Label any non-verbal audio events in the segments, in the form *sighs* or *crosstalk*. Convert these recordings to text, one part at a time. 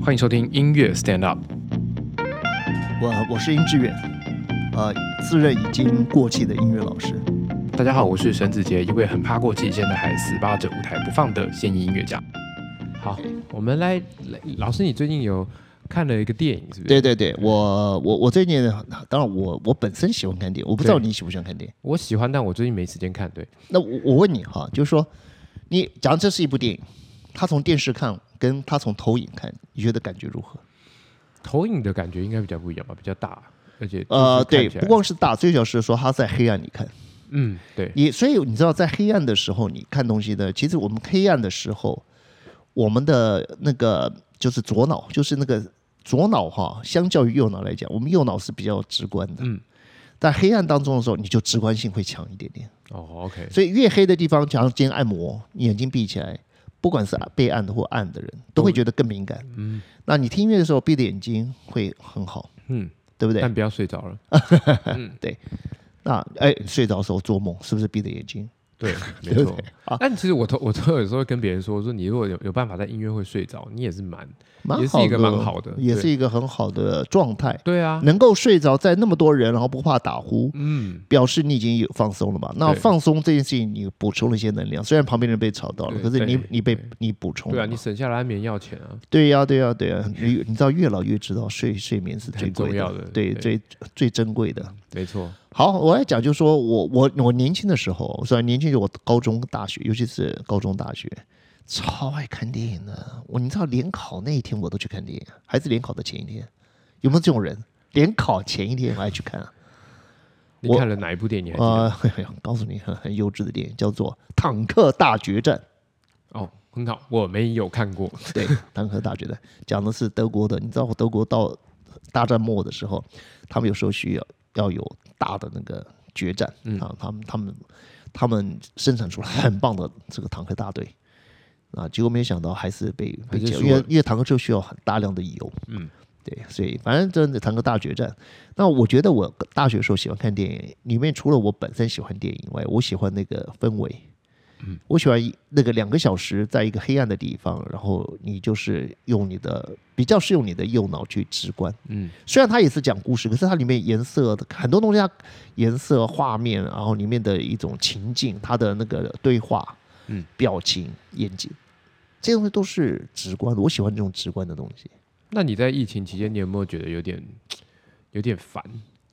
欢迎收听音乐 Stand Up。我我是殷志远，呃，自认已经过气的音乐老师。大家好，我是沈子杰，一位很怕过气，现在还死扒着舞台不放的现役音乐家。好，我们来，来老师，你最近有看了一个电影，是不是？对对对，我我我最近当然我我本身喜欢看电影，我不知道你喜不喜欢看电影。我喜欢，但我最近没时间看。对，那我我问你哈，就是说，你假如这是一部电影，他从电视看跟他从投影看，你觉得感觉如何？投影的感觉应该比较不一样吧，比较大，而且呃，对，不光是大，最主要是说他在黑暗里看。嗯，对，你所以你知道，在黑暗的时候，你看东西的，其实我们黑暗的时候，我们的那个就是左脑，就是那个左脑哈，相较于右脑来讲，我们右脑是比较直观的。嗯，在黑暗当中的时候，你就直观性会强一点点。哦，OK，所以越黑的地方，假如今天按摩，你眼睛闭起来，不管是被按的或按的人，都会觉得更敏感。嗯那你听音乐的时候，闭着眼睛会很好，嗯，对不对？但不要睡着了。*laughs* 嗯，对那哎，睡着的时候做梦，是不是闭着眼睛？对，*laughs* 没错。但其实我都我都有时候会跟别人说，我说你如果有有办法在音乐会睡着，你也是蛮蛮也是一个好的蛮好的也是一个很好的状态。对啊，能够睡着，在那么多人，然后不怕打呼，嗯，表示你已经有放松了嘛？那放松这件事情，你补充了一些能量，虽然旁边人被吵到了，可是你你被你补充对啊，你省下来安眠药钱啊，对呀，对呀，对呀，你你知道，越老越知道睡睡眠是最重要的对，对。最最珍贵的。没错，好，我来讲，就是说我我我年轻的时候，虽然年轻就我高中、大学，尤其是高中、大学，超爱看电影的。我你知道，联考那一天我都去看电影，还是联考的前一天，有没有这种人？联考前一天我还去看啊？你看了哪一部电影？你还记得？呃，*laughs* 告诉你很很优质的电影，叫做《坦克大决战》。哦，很好，我没有看过。*laughs* 对，《坦克大决战》讲的是德国的，你知道德国到大战末的时候，他们有时候需要要有大的那个决战、嗯啊，他们他们他们生产出了很棒的这个坦克大队啊，结果没想到还是被被解，因为因为坦克车需要很大量的油，嗯，对，所以反正真的坦克大决战。那我觉得我大学时候喜欢看电影，里面除了我本身喜欢电影以外，我喜欢那个氛围。嗯，我喜欢那个两个小时在一个黑暗的地方，然后你就是用你的比较是用你的右脑去直观。嗯，虽然它也是讲故事，可是它里面颜色很多东西，它颜色、画面，然后里面的一种情境，它的那个对话、嗯，表情、眼睛，这些东西都是直观的。我喜欢这种直观的东西。那你在疫情期间，你有没有觉得有点有点烦？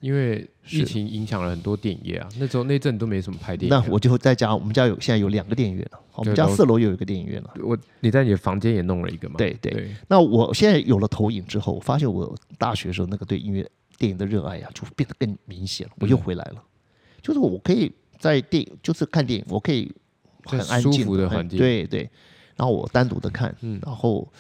因为疫情影响了很多电影业啊，那时候那阵都没什么拍电影啊。那我就在家，我们家有现在有两个电影院了，我们家四楼又有一个电影院了。我你在你的房间也弄了一个吗？对对对，那我现在有了投影之后，我发现我大学的时候那个对音乐电影的热爱呀、就变得更明显了。我又回来了，就是我可以在电影，就是看电影，我可以很安静的环境对对。然后我单独的看，嗯然后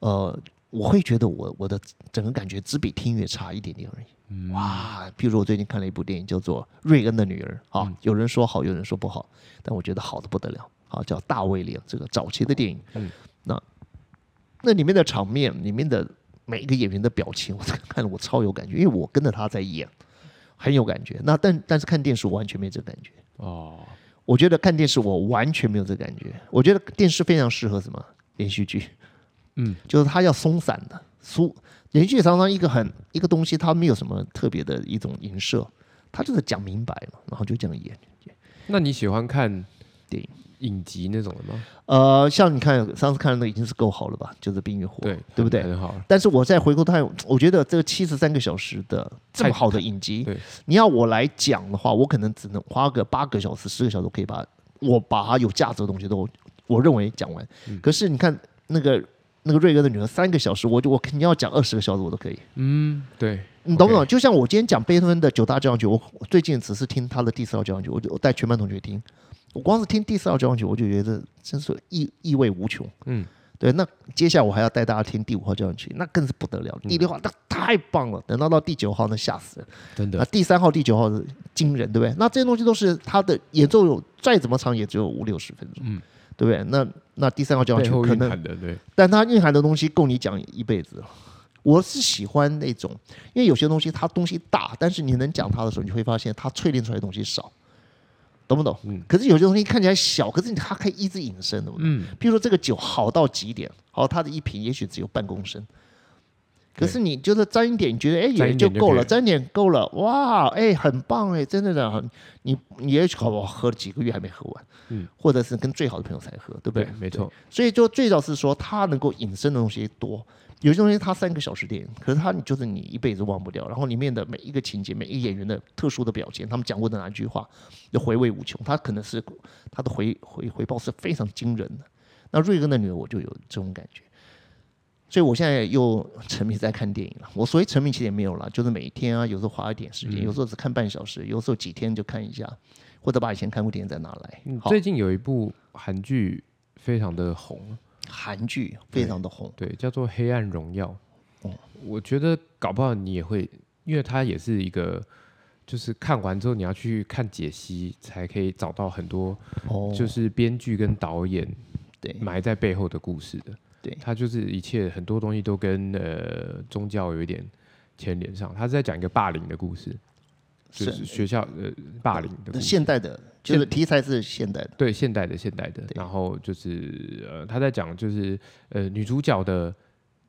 呃，我会觉得我我的整个感觉只比听音乐差一点点而已。嗯哇，譬如我最近看了一部电影叫做《瑞恩的女儿》啊，嗯有人说好，有人说不好，但我觉得好的不得了啊，叫《大卫连》这个早期的电影。嗯，那那里面的场面，里面的每一个演员的表情，我看了我超有感觉，因为我跟着他在演，很有感觉。那但但是看电视我完全没这个感觉。哦，我觉得看电视我完全没有这个感觉。我觉得电视非常适合什么连续剧，嗯，就是它要松散的，疏连续常常一个很一个东西，它没有什么特别的一种影射，它就是讲明白嘛，然后就这样演。那你喜欢看电影影集那种的吗？呃，像你看上次看的那已经是够好了吧，就是《冰与火》，对，对不对？很好。但是我再回过头看，我觉得这个七十三个小时的这么好的影集对，你要我来讲的话，我可能只能花个八个小时、十个小时，可以把我把它有价值的东西都我认为讲完。嗯可是你看那个那个瑞哥的女儿，三个小时，我就我肯定要讲二十个小时，我都可以。嗯，对，你懂不懂就像我今天讲贝多芬的九大交响曲，我我最近只是听他的第四号交响曲，我就我带全班同学听，我光是听第四号交响曲，我就觉得真是意意味无穷。嗯，对，那接下来我还要带大家听第五号交响曲，那更是不得了。第六号那太棒了，等到到第九号那吓死人。那真的，第三号、第九号是惊人，对不对？那这些东西都是他的演奏有再怎么长也只有五六十分钟，嗯，对不对？那那第三个交响背后曲可能但它蕴含的东西够你讲一辈子。我是喜欢那种，因为有些东西它东西大，但是你能讲它的时候，你会发现它淬炼出来的东西少，懂不懂？嗯可是有些东西看起来小，可是它可以一直引申的。嗯，譬如说这个酒好到极点，好，它的一瓶也许只有半公升，可是你就是沾一点，你觉得哎沾也就够了，沾一点够了，哇，哎很棒哎，真的的，很你你也许好我喝了几个月还没喝完，嗯，或者是跟最好的朋友才喝，对不对？没错，所以就最早是说它能够引申的东西多，有些东西它三个小时电影，可是它你就是你一辈子忘不掉，然后里面的每一个情节、每一个演员的特殊的表现，他们讲过的哪一句话，就回味无穷。它可能是它的回回回报是非常惊人的。那瑞根的女儿我就有这种感觉，所以我现在又沉迷在看电影了。我所谓沉迷其实也没有了，就是每一天啊，有时候花一点时间，有时候只看半小时，有时候几天就看一下，或者把以前看过电影再拿来。最近有一部韩剧非常的红，韩剧非常的红，对，叫做《黑暗荣耀》。哦我觉得搞不好你也会，因为它也是一个，就是看完之后你要去看解析，才可以找到很多哦，就是编剧跟导演对埋在背后的故事的。对它就是一切很多东西都跟呃宗教有一点牵连上。他是在讲一个霸凌的故事，就是学校呃霸凌的。现代的，就是题材是现代的。对，现代的现代的，然后就是呃，他在讲就是呃女主角的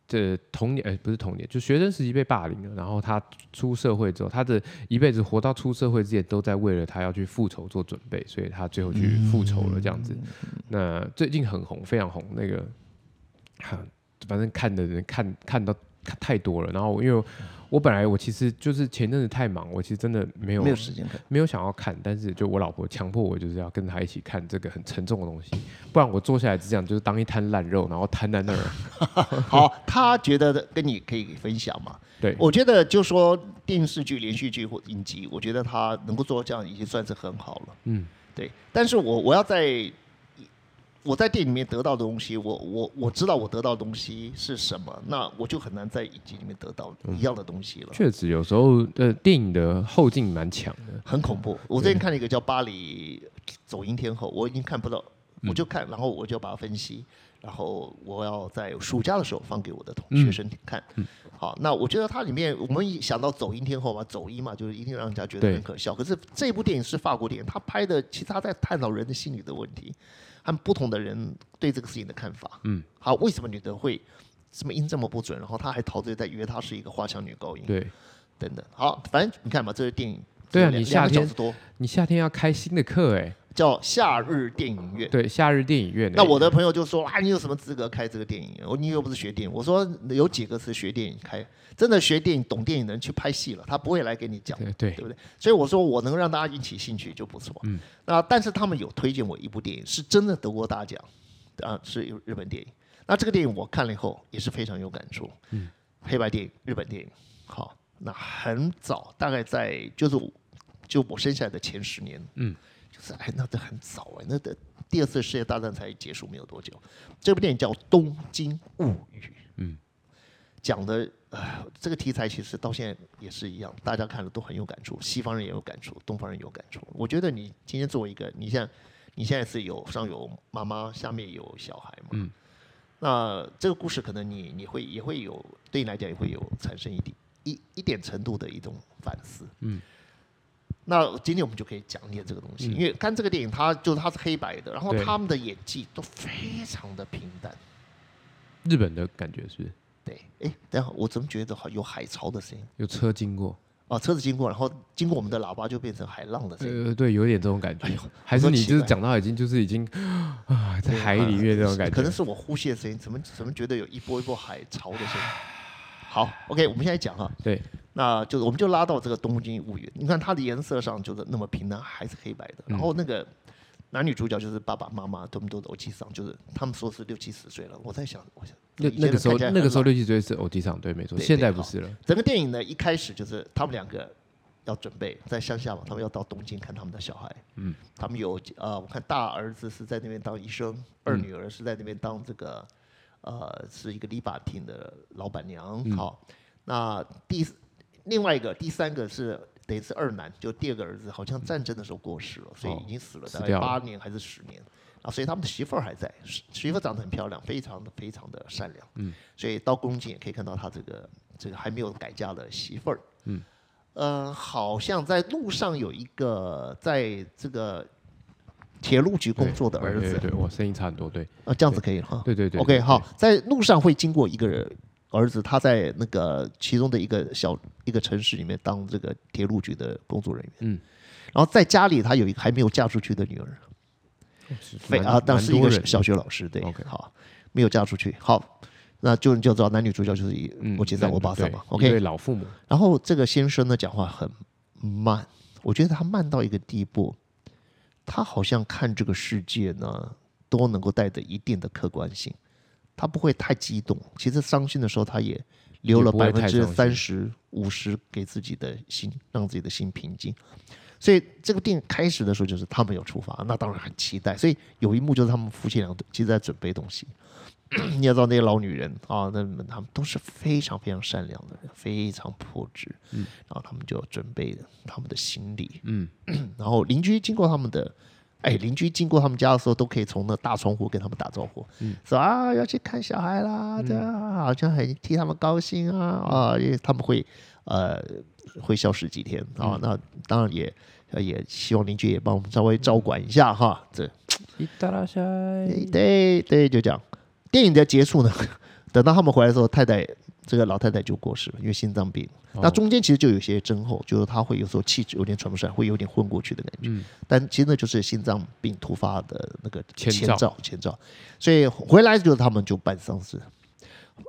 这童年，呃不是童年，就学生时期被霸凌了，然后她出社会之后，她的一辈子活到出社会之前都在为了她要去复仇做准备，所以她最后去复仇了这样子。那最近很红，非常红，那个，哈反正看的人看看到看太多了，然后因为我本来我其实就是前阵子太忙，我其实真的没有没有时间看。没有想要看，但是就我老婆强迫我，就是要跟她一起看这个很沉重的东西，不然我坐下来只想就是当一滩烂肉，然后瘫在那儿。*laughs* 好，他觉得跟你可以分享嘛？对，我觉得就说电视剧、连续剧或影集，我觉得他能够做到这样，已经算是很好了。嗯，对。但是我我要在我在电影里面得到的东西，我我我知道我得到的东西是什么，那我就很难在影集里面得到一样的东西了。确实有时候呃电影的后劲蛮强的。很恐怖。我最近看了一个叫《巴黎走音天后》，我已经看不到，嗯我就看，然后我就把它分析，然后我要在暑假的时候放给我的同嗯学生看。好，那我觉得它里面我们一想到走音天后嘛，走音嘛，就是一定让人家觉得很可笑。可是这部电影是法国电影，他拍的其实他在探讨人的心理的问题，和不同的人对这个事情的看法。嗯，好，为什么女的会什么音这么不准？然后他还陶醉在以为她是一个花腔女高音对等等。好，反正你看嘛，这是电影。对啊你夏天。你夏天要开新的课哎，叫夏日电影院。对，夏日电影院欸。那我的朋友就说啊，你有什么资格开这个电影院？我你又不是学电影。我说有几个是学电影开，真的学电影、懂电影的人去拍戏了，他不会来给你讲，对对对不对？所以我说我能让大家引起兴趣就不错。嗯，那但是他们有推荐我一部电影，是真的得过大奖，啊，是日本电影。那这个电影我看了以后也是非常有感触。嗯，黑白电影，日本电影。好，那很早，大概在就是就我生下来的前十年。嗯。就是哎，那这很早哎，那的第二次世界大战才结束没有多久。这部电影叫《东京物语》，嗯，讲的呃这个题材其实到现在也是一样，大家看了都很有感触，西方人也有感触，东方人有感触。我觉得你今天作为一个，你像你现在是有上有妈妈，下面有小孩嘛，嗯，那这个故事可能你你会也会有对你来讲也会有产生一点一一点程度的一种反思，嗯。那今天我们就可以讲解这个东西，因为看这个电影，它就是它是黑白的，然后他们的演技都非常的平淡。日本的感觉是不是对，哎，等一下我怎么觉得好有海潮的声音？有车经过？哦，车子经过，然后经过我们的喇叭就变成海浪的声音。呃，对，有点这种感觉。哎 *laughs* 呦还是你就是讲到已经就是 *sighs* 已经啊在海里面这种感觉。可能是我呼吸的声音，怎么怎么觉得有一波一波海潮的声音？好，OK，我们现在讲哈，对，那就是我们就拉到这个《东京物语》，你看它的颜色上就是那么平淡，还是黑白的，然后那个男女主角就是爸爸妈妈，他们都欧基上，就是他们说是六七十岁了。我在想，我想那那个时候那个时候六七十岁是偶机上，对，没错，现在不是了。整个电影呢一开始就是他们两个要准备在乡下嘛，他们要到东京看他们的小孩。嗯，他们有呃，我看大儿子是在那边当医生，二女儿是在那边当这个呃是一个理发厅的老板娘。嗯好，那第另外一个第三个是。等于是二男，就第二个儿子，好像战争的时候过世了，所以已经死了，大概八年还是十年啊，所以他们的媳妇儿还在，媳媳妇长得很漂亮，非常的非常的善良，嗯，所以到宫颈也可以看到他这个这个还没有改嫁的媳妇儿，嗯，呃，好像在路上有一个在这个铁路局工作的儿子，对对对，我声音差很多，对啊，这样子可以了哈。对对对。OK，好，，在路上会经过一个人儿子他在那个其中的一个小一个城市里面当这个铁路局的工作人员，嗯，然后在家里他有一个还没有嫁出去的女儿，啊，当时一个小学老师，对 OK 好，没有嫁出去，好，那就你就知道男女主角就是一嗯我姐在我爸上嘛，OK，对，OK，老父母，然后这个先生呢讲话很慢，我觉得他慢到一个地步，他好像看这个世界呢都能够带着一定的客观性，他不会太激动。其实伤心的时候，他也留了百分之三十、五十给自己的心，让自己的心平静。所以这个电影开始的时候就是他们有出发，那当然很期待。所以有一幕就是他们夫妻俩其实在准备东西。*clears throat* 你要知道那些老女人啊，那么他们都是非常非常善良的人，非常朴质。嗯，然后他们就准备他们的行李。嗯，*clears throat* 然后邻居经过他们的，哎，邻居经过他们家的时候，都可以从那大窗户跟他们打招呼，嗯。说啊要去看小孩啦，这样好像很替他们高兴啊啊，因为他们会呃会消失几天啊，那当然也呃也希望邻居也帮我们稍微照管一下哈，这对对对，就这样。电影的结束呢，*laughs* 等到他们回来的时候，太太这个老太太就过世了，因为心脏病。那哦中间其实就有些症候，就是她会有时候气质有点喘不上来，会有点昏过去的感觉。嗯但其实那就是心脏病突发的那个前兆前兆，前兆。所以回来就是他们就办丧事。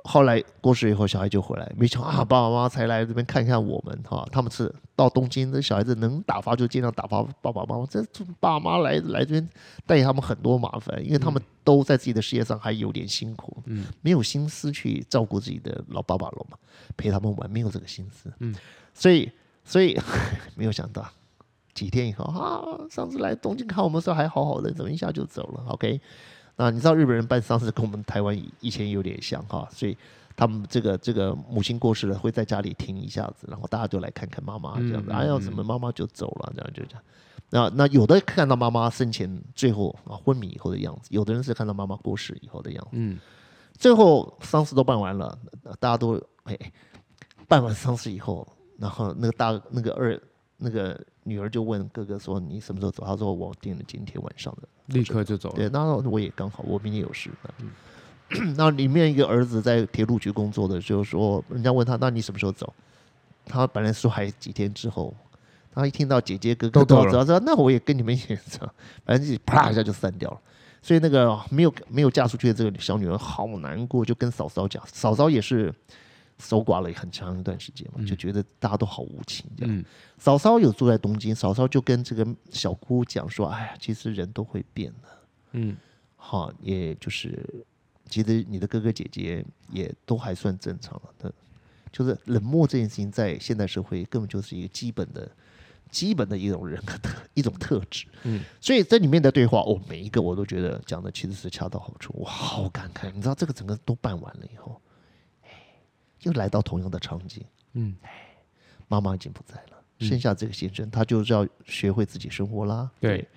后来过世以后，小孩就回来，没想到啊，爸爸妈妈才来这边看看我们哈、他们是到东京，这小孩子能打发就尽量打发爸爸妈妈。这爸妈来来这边带给他们很多麻烦，因为他们都在自己的事业上还有点辛苦，嗯，没有心思去照顾自己的老爸爸了嘛，陪他们玩没有这个心思，嗯，所以所以没有想到几天以后啊，上次来东京看我们的时候还好好的，怎么一下就走了？OK，那你知道日本人办丧事跟我们台湾以以前有点像哈，所以他们这个这个母亲过世了，会在家里停一下子，然后大家就来看看妈妈这样子，嗯嗯哎呀，怎么妈妈就走了？这样就这样。那那有的看到妈妈生前最后啊昏迷以后的样子，有的人是看到妈妈过世以后的样子。嗯最后丧事都办完了，大家都哎办完丧事以后，然后那个大那个二那个女儿就问哥哥说：“你什么时候走？”他说：“我定了今天晚上的。”立刻就走了，对，那我也刚好，我明天有事。*clears throat* 那里面一个儿子在铁路局工作的，就是说，人家问他，那你什么时候走？他本来说还几天之后，他一听到姐姐哥哥都走说那我也跟你们一起走，反正自己啪一下就散掉了。所以那个没有没有嫁出去的这个小女儿好难过，就跟嫂嫂讲，嫂嫂也是守寡了很长一段时间嘛，就觉得大家都好无情这样。嗯嫂嫂有住在东京，嫂嫂就跟这个小姑讲说：“哎呀，其实人都会变的，嗯好，也就是其实你的哥哥姐姐也都还算正常了的，就是冷漠这件事情在现代社会根本就是一个基本的、基本的一种人格特一种特质。嗯，所以这里面的对话，我、每一个我都觉得讲的其实是恰到好处，我好感慨。你知道这个整个都办完了以后，哎，又来到同样的场景。嗯妈妈已经不在了，剩下这个先生，他就是要学会自己生活啦。对，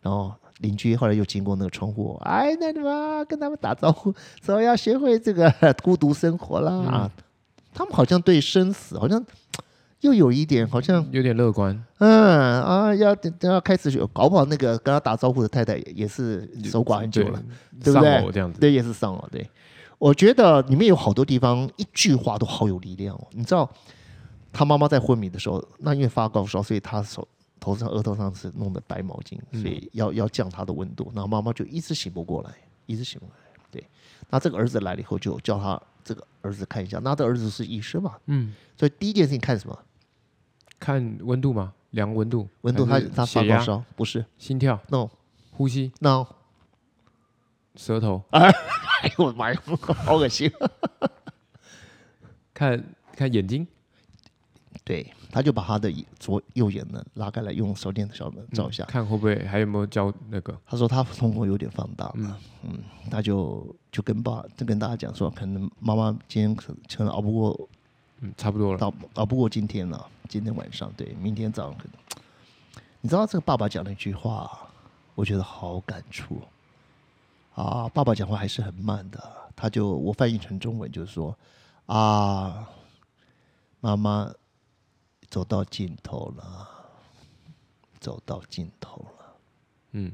然后邻居后来又经过那个窗户，哎，那什么跟他们打招呼，*laughs* 说要学会这个 *laughs* 孤独生活啦。啊，他们好像对生死好像又有一点，好像有点乐观，嗯啊，要等要开始学，搞不好那个跟他打招呼的太太也也是守寡很久了，对不对偶这样子，对，也是丧偶。对，我觉得里面有好多地方，一句话都好有力量哦。你知道，他妈妈在昏迷的时候，那因为发高烧，所以他手头上、额头上是弄的白毛巾，所以要要降他的温度。然后妈妈就一直醒不过来，一直醒不过来。对，那这个儿子来了以后，就叫他这个儿子看一下。那这儿子是医生嘛，嗯，所以第一件事情看什么？看温度吗？量温度，温度他他发、高烧，不是心跳、？No 呼吸、No，舌头，哎呦我的妈呀，好恶心。看看眼睛，对，他就把他的左右眼呢拉开来，用手电的小灯照一下。看会不会还有没有焦那个，他说他瞳孔有点放大了，嗯他就就跟爸就跟大家讲说，可能妈妈今天可可能熬不过嗯，差不多了，熬熬不过今天了，今天晚上对，明天早上可能。你知道这个爸爸讲了一句话，我觉得好感触啊！爸爸讲话还是很慢的，他就我翻译成中文就是说啊，妈妈走到尽头了，走到尽头了。嗯，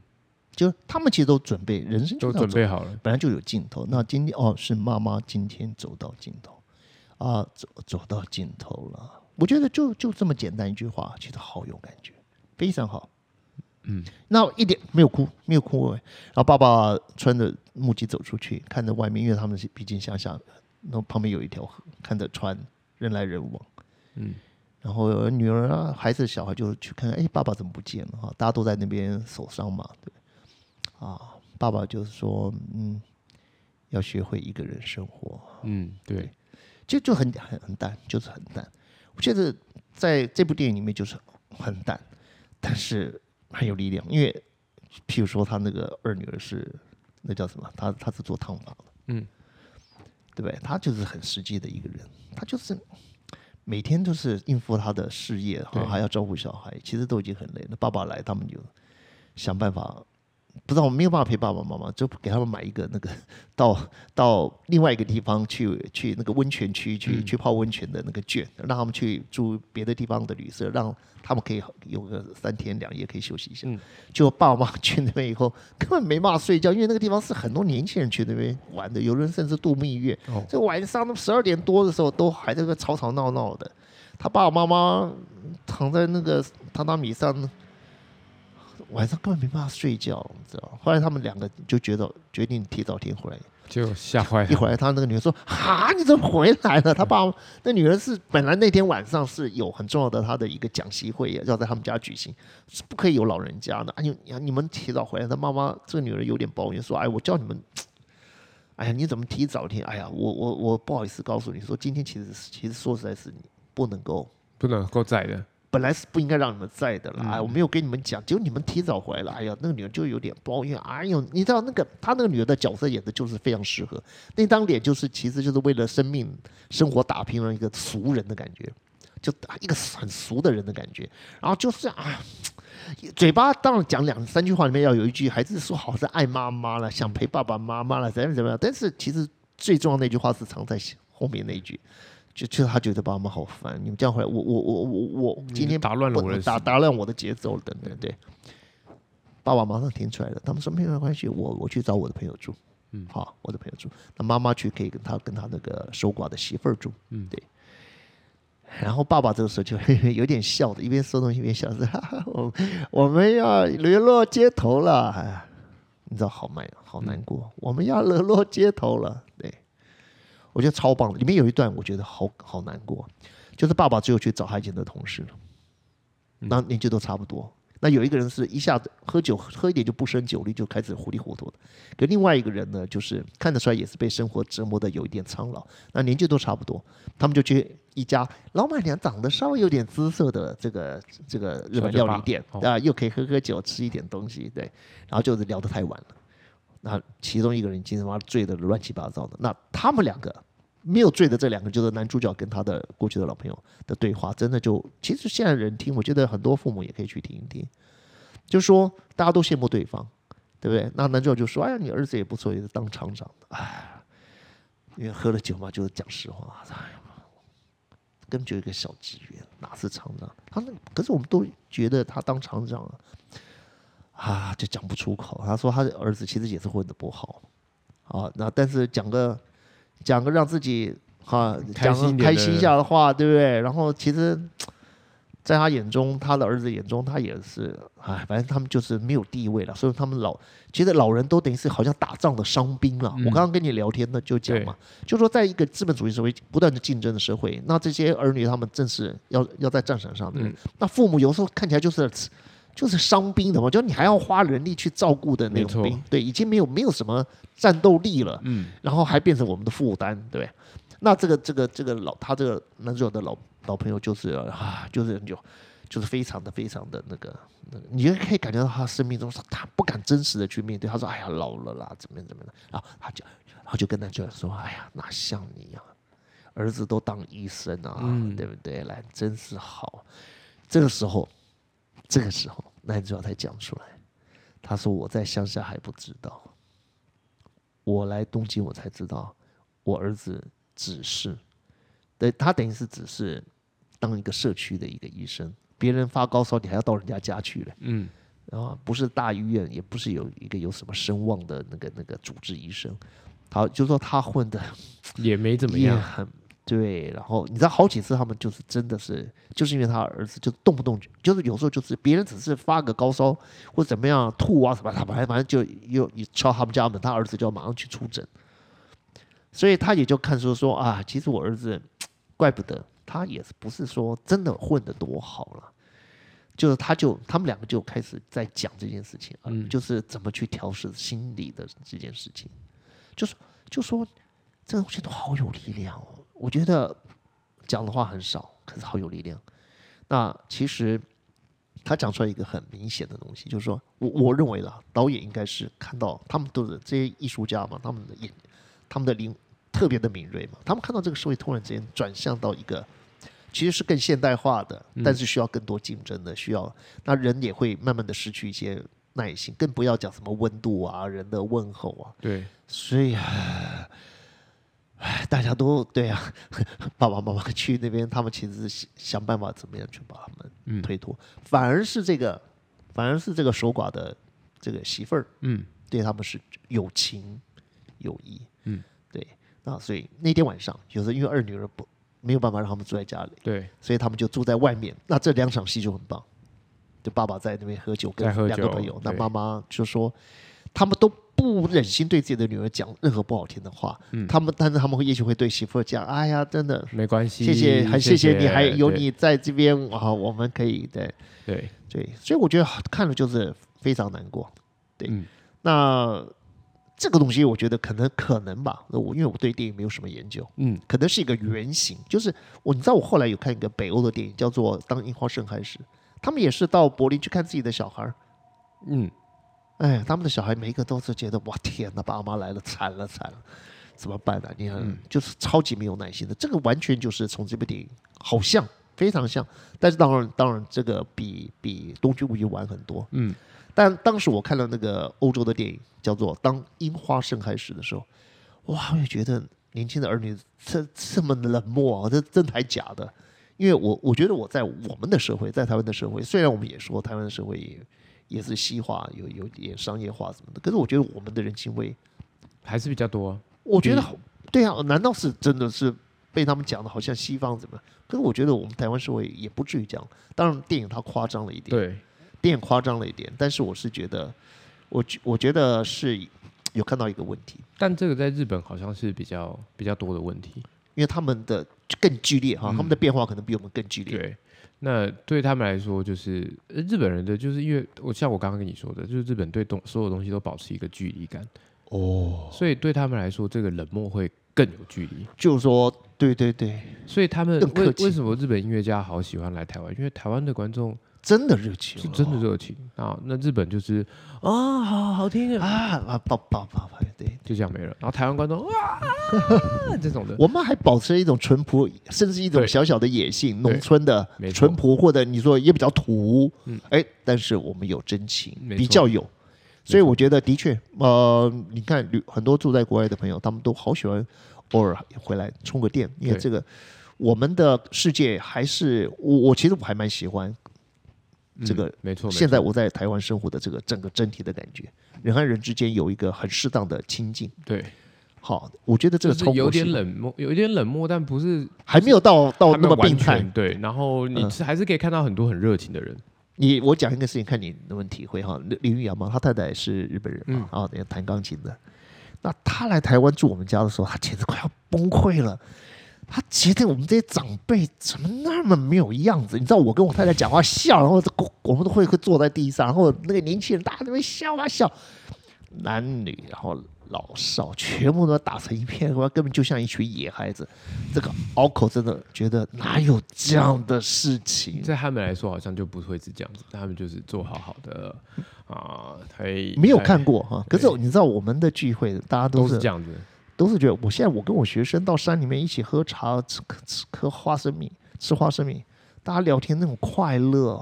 就他们其实都准备，人生就准备好了，本来就有尽头。那今天哦，是妈妈今天走到尽头，啊，走走到尽头了。我觉得就就这么简单一句话，其实好有感觉，非常好。嗯，那一点没有哭，没有哭。然后爸爸穿着木屐走出去，看着外面，因为他们是毕竟乡下，然后旁边有一条河，看着船人来人往。嗯，然后女儿啊，孩子小孩就去看，哎，爸爸怎么不见了？哈，大家都在那边守丧嘛，对。啊，爸爸就是说，嗯，要学会一个人生活。嗯，对，就就很很很淡，就是很淡。我觉得在这部电影里面就是很淡，但是很有力量。因为譬如说，他那个二女儿是那叫什么？他他是做烫发的，嗯，对不对？他就是很实际的一个人，他就是每天都是应付他的事业，然后还要照顾小孩，其实都已经很累了。爸爸来，他们就想办法。不知道我没有办法陪爸爸妈妈，就给他们买一个那个 *laughs* 到到另外一个地方去去那个温泉区去、嗯去泡温泉的那个券，让他们去住别的地方的旅社，让他们可以有个三天两夜可以休息一下。嗯就爸爸妈妈去那边以后，根本没办法睡觉，因为那个地方是很多年轻人去那边玩的，有人甚至度蜜月。哦，这晚上十二点多的时候，都还在那吵吵闹闹的。他爸爸妈妈躺在那个榻榻米上，晚上根本没办法睡觉，你知道？后来他们两个就觉得决定提早天回来。就吓坏了。一回来，他那个女儿说：“哈，你怎么回来了？”他爸那女儿是本来那天晚上是有很重要的他的一个讲习会要在他们家举行，是不可以有老人家的。哎呦，你你们提早回来，他妈妈这个女儿有点抱怨说：“哎，我叫你们，哎呀，你怎么提早天？哎呀，我我我不好意思告诉你说，今天其实是其实说实在是你不能够。”不能够在的。本来是不应该让你们在的啦，嗯哎，我没有跟你们讲，结果你们提早回来了，哎呀，那个女人就有点抱怨，哎呦，你知道那个她那个女儿的角色演的就是非常适合，那张脸就是其实就是为了生命生活打拼了一个俗人的感觉，就一个很俗的人的感觉，然后就是啊。嘴巴当然讲两三句话里面要有一句还是说好是爱妈妈了，想陪爸爸妈妈了，怎样怎么样。但是其实最重要的那句话是藏在后面那一句，就就是他觉得爸妈好烦，你们这样回来，我我我我我今天打乱了我的打打乱我的节奏了，等等，对。爸爸马上听出来了，他们说没有关系，我我去找我的朋友住，嗯好，我的朋友住。那妈妈去可以跟他跟他那个守寡的媳妇儿住，嗯对。然后爸爸这个时候就 *laughs* 有点笑的，一边说东西一边笑着，哈哈，我我们要沦落街头了，哎，你知道好难好难过，我们要沦落街头了，对。我觉得超棒的，里面有一段我觉得好好难过，就是爸爸只有去找他以前的同事，那年纪都差不多。那有一个人是一下子喝酒喝一点就不胜酒力，就开始糊里糊涂的；可另外一个人呢，就是看得出来也是被生活折磨的有一点苍老，那年纪都差不多。他们就去一家老板娘长得稍微有点姿色的这个这个日本料理店啊，又可以喝喝酒吃一点东西，对，然后就是聊得太晚了。那其中一个人今天妈醉得乱七八糟的，那他们两个没有醉的这两个，就是男主角跟他的过去的老朋友的对话，真的就其实现在人听，我觉得很多父母也可以去听一听，就说大家都羡慕对方，对不对？那男主角就说：“哎呀，你儿子也不错，也是当厂长的。”哎，因为喝了酒嘛，就是讲实话，哎呀，根本就一个小职员，哪是厂长？他那可是我们都觉得他当厂长啊。啊，就讲不出口。他说他的儿子其实也是混的不好，啊，那但是讲个讲个让自己哈、开讲心开心一下的话，对不对？然后其实，*tsk* 在他眼中，他的儿子眼中，他也是，哎，反正他们就是没有地位了。所以他们老，其实老人都等于是好像打仗的伤兵了。嗯我刚刚跟你聊天呢，就讲嘛，就说在一个资本主义社会不断的竞争的社会，那这些儿女他们正是要要在战场上的人，嗯那父母有时候看起来就是。就是伤兵的嘛，就你还要花人力去照顾的那种兵，对，已经没有没有什么战斗力了，嗯，然后还变成我们的负担，对？那这个这个这个老他这个男主角的老老朋友就是啊，就是就就是非常的非常的那个那个，你就可以感觉到他生命中他不敢真实的去面对，他说哎呀老了啦，怎么样怎么样，然后他就然后就跟男主角说哎呀哪像你呀、儿子都当医生啊，嗯。对不对？来真是好，这个时候这个时候男主角才讲出来，他说我在乡下还不知道。我来东京，我才知道，我儿子只是，对他等于是只是当一个社区的一个医生，别人发高烧，你还要到人家家去了，嗯，然后不是大医院，也不是有一个有什么声望的那个那个主治医生，他就说他混的也没怎么也样。很对，然后你知道好几次他们就是真的是，就是因为他儿子就动不动就就是有时候就是别人只是发个高烧或怎么样吐啊什么，他反正反正就又一敲他们家门，他儿子就要马上去出诊，所以他也就看出说啊，其实我儿子怪不得他也是不是说真的混得多好了。就是他就他们两个就开始在讲这件事情啊，嗯就是怎么去调试心理的这件事情，就是就说这个东西都好有力量哦。我觉得讲的话很少，可是好有力量。那其实他讲出来一个很明显的东西，就是说我我认为啦，导演应该是看到他们都是这些艺术家嘛，他们的眼，他们的灵特别的敏锐嘛，他们看到这个社会突然之间转向到一个其实是更现代化的，但是需要更多竞争的，需要那人也会慢慢的失去一些耐心，更不要讲什么温度啊，人的问候啊，对，所以，大家都对啊，*laughs* 爸爸妈妈去那边，他们其实是想想办法怎么样去把他们嗯。推脱，反而是这个，反而是这个守寡的这个媳妇儿嗯。对他们是有情有义，嗯，对，那所以那天晚上，有时候因为二女儿不没有办法让他们住在家里，对，所以他们就住在外面。那这两场戏就很棒，就爸爸在那边喝酒，跟两个朋友，那妈妈就说他们都不忍心对自己的女儿讲任何不好听的话，嗯。他们但是他们会也许会对媳妇讲，哎呀，真的。没关系，谢谢，还谢谢你，还有你在这边啊，我们可以对。对，对，所以我觉得看了就是非常难过。对，嗯。那这个东西我觉得可能可能吧，我因为我对电影没有什么研究，嗯。可能是一个原型，就是我你知道我后来有看一个北欧的电影叫做《当樱花盛开时》，他们也是到柏林去看自己的小孩儿，嗯，哎，他们的小孩每一个都是觉得哇天哪，爸妈来了，惨了惨了，怎么办呢、你看，嗯。就是超级没有耐心的，这个完全就是从这部电影好像非常像，但是当然当然这个比比《东京物语》晚很多，嗯，但当时我看了那个欧洲的电影叫做《当樱花盛开时》的时候，哇，我也觉得年轻的儿女这这么冷漠啊，这真的还假的？因为我我觉得我在我们的社会，在台湾的社会，虽然我们也说台湾的社会也也是西化，有有点商业化什么的，可是我觉得我们的人情味，还是比较多，我觉得好对啊，难道是真的是被他们讲的好像西方怎么？可是我觉得我们台湾社会也不至于这样。当然，电影它夸张了一点，对，电影夸张了一点，但是我是觉得，我觉我觉得是有看到一个问题，但这个在日本好像是比较比较多的问题，因为他们的更剧烈哈，嗯他们的变化可能比我们更剧烈。对。那对他们来说，就是呃日本人的，就是因为我像我刚刚跟你说的，就是日本对东所有东西都保持一个距离感，哦，所以对他们来说，这个冷漠会更有距离。就是说，对对对，所以他们为为什么日本音乐家好喜欢来台湾？因为台湾的观众真的热情，是真的热情啊。那日本就是啊，好好听啊，啊啊，抱抱抱抱，对。就这样没了。然后台湾观众哇 *laughs* 这种的，我们还保持了一种淳朴，甚至一种小小的野性，农村的淳朴，或者你说也比较土，嗯。哎，但是我们有真情，比较有，所以我觉得的确，呃，你看旅很多住在国外的朋友，他们都好喜欢偶尔回来充个电，因为这个我们的世界还是我我其实我还蛮喜欢这个嗯没错，现在我在台湾生活的这个整个整体的感觉，人和人之间有一个很适当的亲近。对，好，我觉得这个超就是有点冷漠，有一点冷漠，但不是还没有到到那么病态。对。然后你嗯是还是可以看到很多很热情的人，你我讲一个事情，看你能不能体会哈。林林玉阳嘛，他太太是日本人嘛，啊，也弹钢琴的。那他来台湾住我们家的时候，他简直快要崩溃了。他觉得我们这些长辈怎么那么没有样子？你知道，我跟我太太讲话笑，然后这我们都会会坐在地上，然后那个年轻人大家都会笑啊笑，男女然后老少全部都打成一片，我根本就像一群野孩子。这个拗口真的觉得哪有这样的事情？在他们来说好像就不会是这样子，他们就是做好好的啊，还没有看过哈，可是你知道我们的聚会，大家都是这样子，都是觉得，我现在我跟我学生到山里面一起喝茶，吃吃颗花生米，吃花生米，大家聊天那种快乐，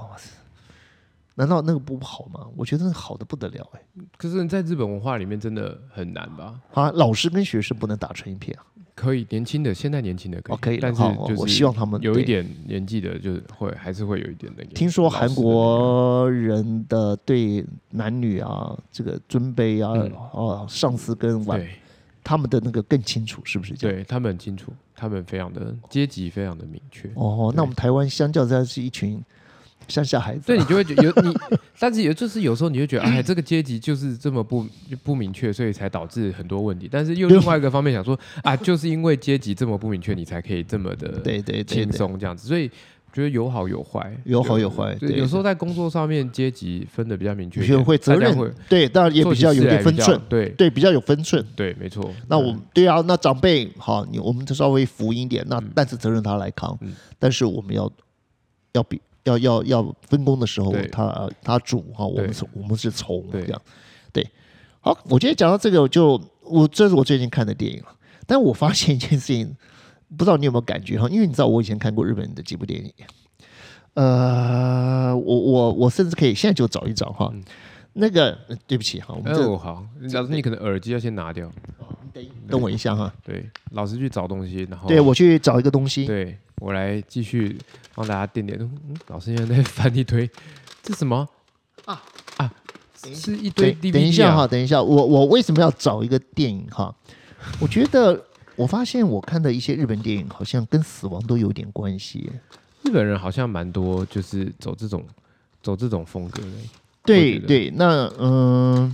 难道那个不好吗？我觉得好的不得了哎、可是，在日本文化里面真的很难吧？啊，老师跟学生不能打成一片啊，可以，年轻的现在年轻的可以，哦可以但是就是我希望他们有一点年纪的，就是会还是会有一点那个。听说韩国人的对男女啊，这个尊卑啊，嗯哦，上司跟晚对他们的那个更清楚，是不是这样？对他们很清楚，他们非常的阶级非常的明确。哦，那我们台湾相较之下是一群乡下孩子啊，所以你就会觉得有 *laughs* 你，但是也就是有时候你就觉得，哎，*laughs* 这个阶级就是这么不不明确，所以才导致很多问题。但是又另外一个方面想说，啊，就是因为阶级这么不明确，你才可以这么的 *laughs* 对对对轻，松这样子。所以觉得有好有坏，有好有坏对有时候在工作上面阶级分的比较明确学会责任会，对，当然也比较有点分寸，对。对，比较有分寸。对，没错。那我们对啊，那长辈好，你我们就稍微服一点，那但是责任他来扛嗯，但是我们要要比要要要分工的时候，他他主哈，我们是我们是从对。这样，对。好，我觉得讲到这个，我就我这是我最近看的电影了，但我发现一件事情，不知道你有没有感觉哈？因为你知道我以前看过日本的几部电影，呃，我我我甚至可以现在就找一找哈。嗯那个，呃对不起哈，我们这哦，好，假如你可能耳机要先拿掉，等等我一下哈。对，老师去找东西，然后对我去找一个东西，对我来继续帮大家垫垫。嗯，老师现在在翻一堆，这什么啊啊？是一堆等一下哈，啊，等一下，我我为什么要找一个电影哈？我觉得我发现我看的一些日本电影好像跟死亡都有点关系。日本人好像蛮多，就是走这种走这种风格的。对对，那嗯、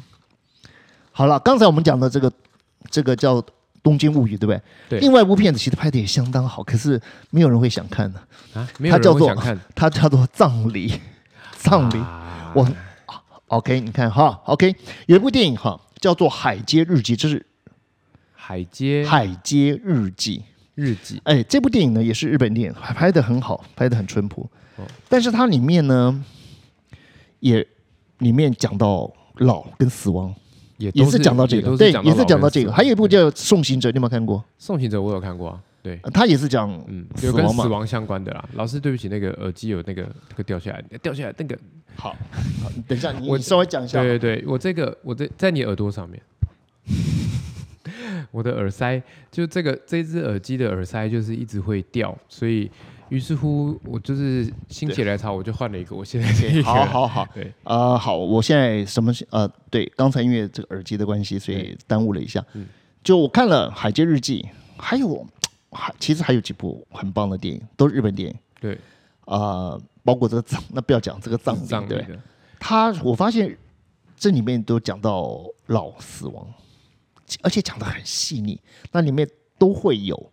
好了，刚才我们讲的这个这个叫《东京物语》，对不对？对另外一部片子其实拍的也相当好，可是没有人会想看的，啊，没有人会想看 *laughs* 它叫做《葬礼 *laughs*》。葬礼，啊我 OK，你看哈，OK，有一部电影哈，叫做《海街日记》，这是海街《海街日记》。日记，哎，这部电影呢也是日本电影，拍的很好，拍的很淳朴。哦但是它里面呢，也里面讲到老跟死亡，也也是讲到这个，对，也是讲到这个。还有一部叫《送行者》，你有没有看过？送行者，我有看过啊，对。呃它也是讲嗯，有跟死。亡相关的啦。老师，对不起，那个耳机有那个那个掉下来，掉下来那个。好，好，等一下，你我稍微讲一下。对对对，我这个我在在你耳朵上面，我的耳塞就这个这只耳机的耳塞就是一直会掉，所以于是乎我就是心血来潮，我就换了一个，我现在这个。好好好，对，呃，好，我现在什么是呃，对，刚才因为这个耳机的关系，所以耽误了一下。嗯就我看了《海街日记》，还有还其实还有几部很棒的电影，都是日本电影。对，啊，包括这个葬，那不要讲这个葬礼，对他我发现这里面都讲到老死亡，而且讲的很细腻，那里面都会有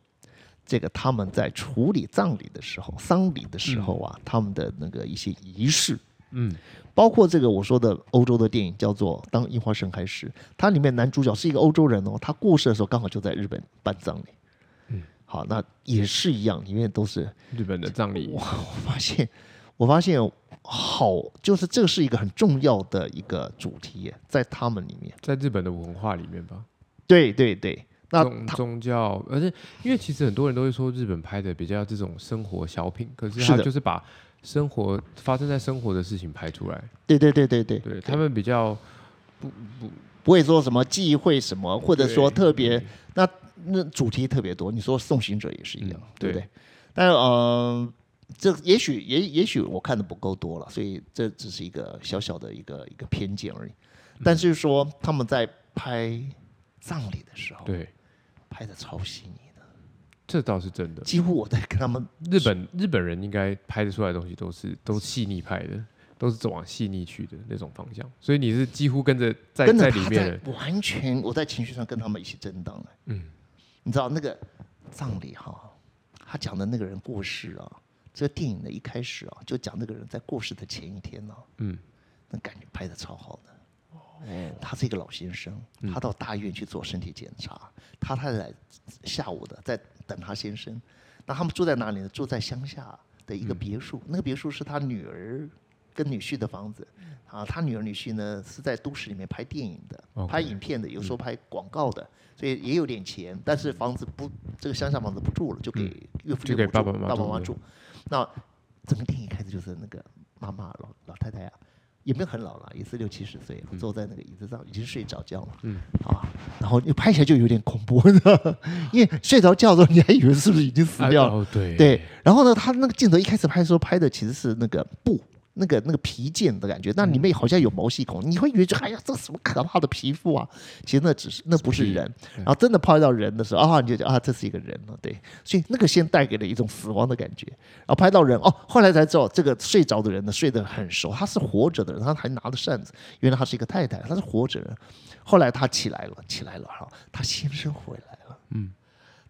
这个他们在处理葬礼的时候、丧礼的时候啊，他们的那个一些仪式，嗯，包括这个我说的欧洲的电影叫做《当樱花盛开时》，它里面男主角是一个欧洲人哦，他过世的时候刚好就在日本办葬礼。嗯，好，那也是一样，里面都是日本的葬礼，哇我发现，我发现好，就是这是一个很重要的一个主题耶，在他们里面。在日本的文化里面吧，对对对，那宗宗教，而且因为其实很多人都会说日本拍的比较这种生活小品，可是他就是把生活发生在生活的事情拍出来，对对对对对，对他们比较不不不会说什么忌讳什么，或者说特别那那主题特别多。你说送行者也是一样，嗯对不对对？但呃，这也许也也许我看的不够多了，所以这只是一个小小的一个一个偏见而已。嗯但是说他们在拍葬礼的时候，对，拍的超细腻的，这倒是真的。几乎我在跟他们日本日本人应该拍得出来的东西都是都细腻拍的，都是走往细腻去的那种方向，所以你是几乎跟着在跟着在里面，完全我在情绪上跟他们一起震荡了。嗯，你知道那个葬礼哈，他讲的那个人过世啊，这个电影的一开始啊，就讲那个人在过世的前一天呢、嗯，那感觉拍的超好的。哦，他是一个老先生，他到大医院去做身体检查，他太太下午的在等他先生。那他们住在哪里呢？住在乡下的一个别墅，那个别墅是他女儿跟女婿的房子。啊，他女儿女婿呢是在都市里面拍电影的拍影片的，有时候拍广告的，所以也有点钱，但是房子不，这个乡下房子不住了，就给岳父就给岳母住爸爸妈妈住了爸爸妈妈住。那整个电影开始就是那个妈妈老老太太啊，也没有很老了，也是六七十岁，坐在那个椅子上已经睡着觉了。嗯。啊，然后你拍起来就有点恐怖，*laughs* 因为睡着觉的时候你还以为是不是已经死掉了。哦，对。对，然后呢，他那个镜头一开始拍的时候拍的其实是那个布那个那个皮腱的感觉，那里面好像有毛细孔，你会以为就哎呀，这什么可怕的皮肤啊？其实那只是那不是人，然后真的拍到人的时候啊，你就觉得啊，这是一个人了，对，所以那个先带给了一种死亡的感觉，然后拍到人哦，后来才知道这个睡着的人呢睡得很熟，他是活着的人，他还拿着扇子，原来他是一个太太，他是活着人，后来他起来了，起来了哈，他先生回来了，嗯。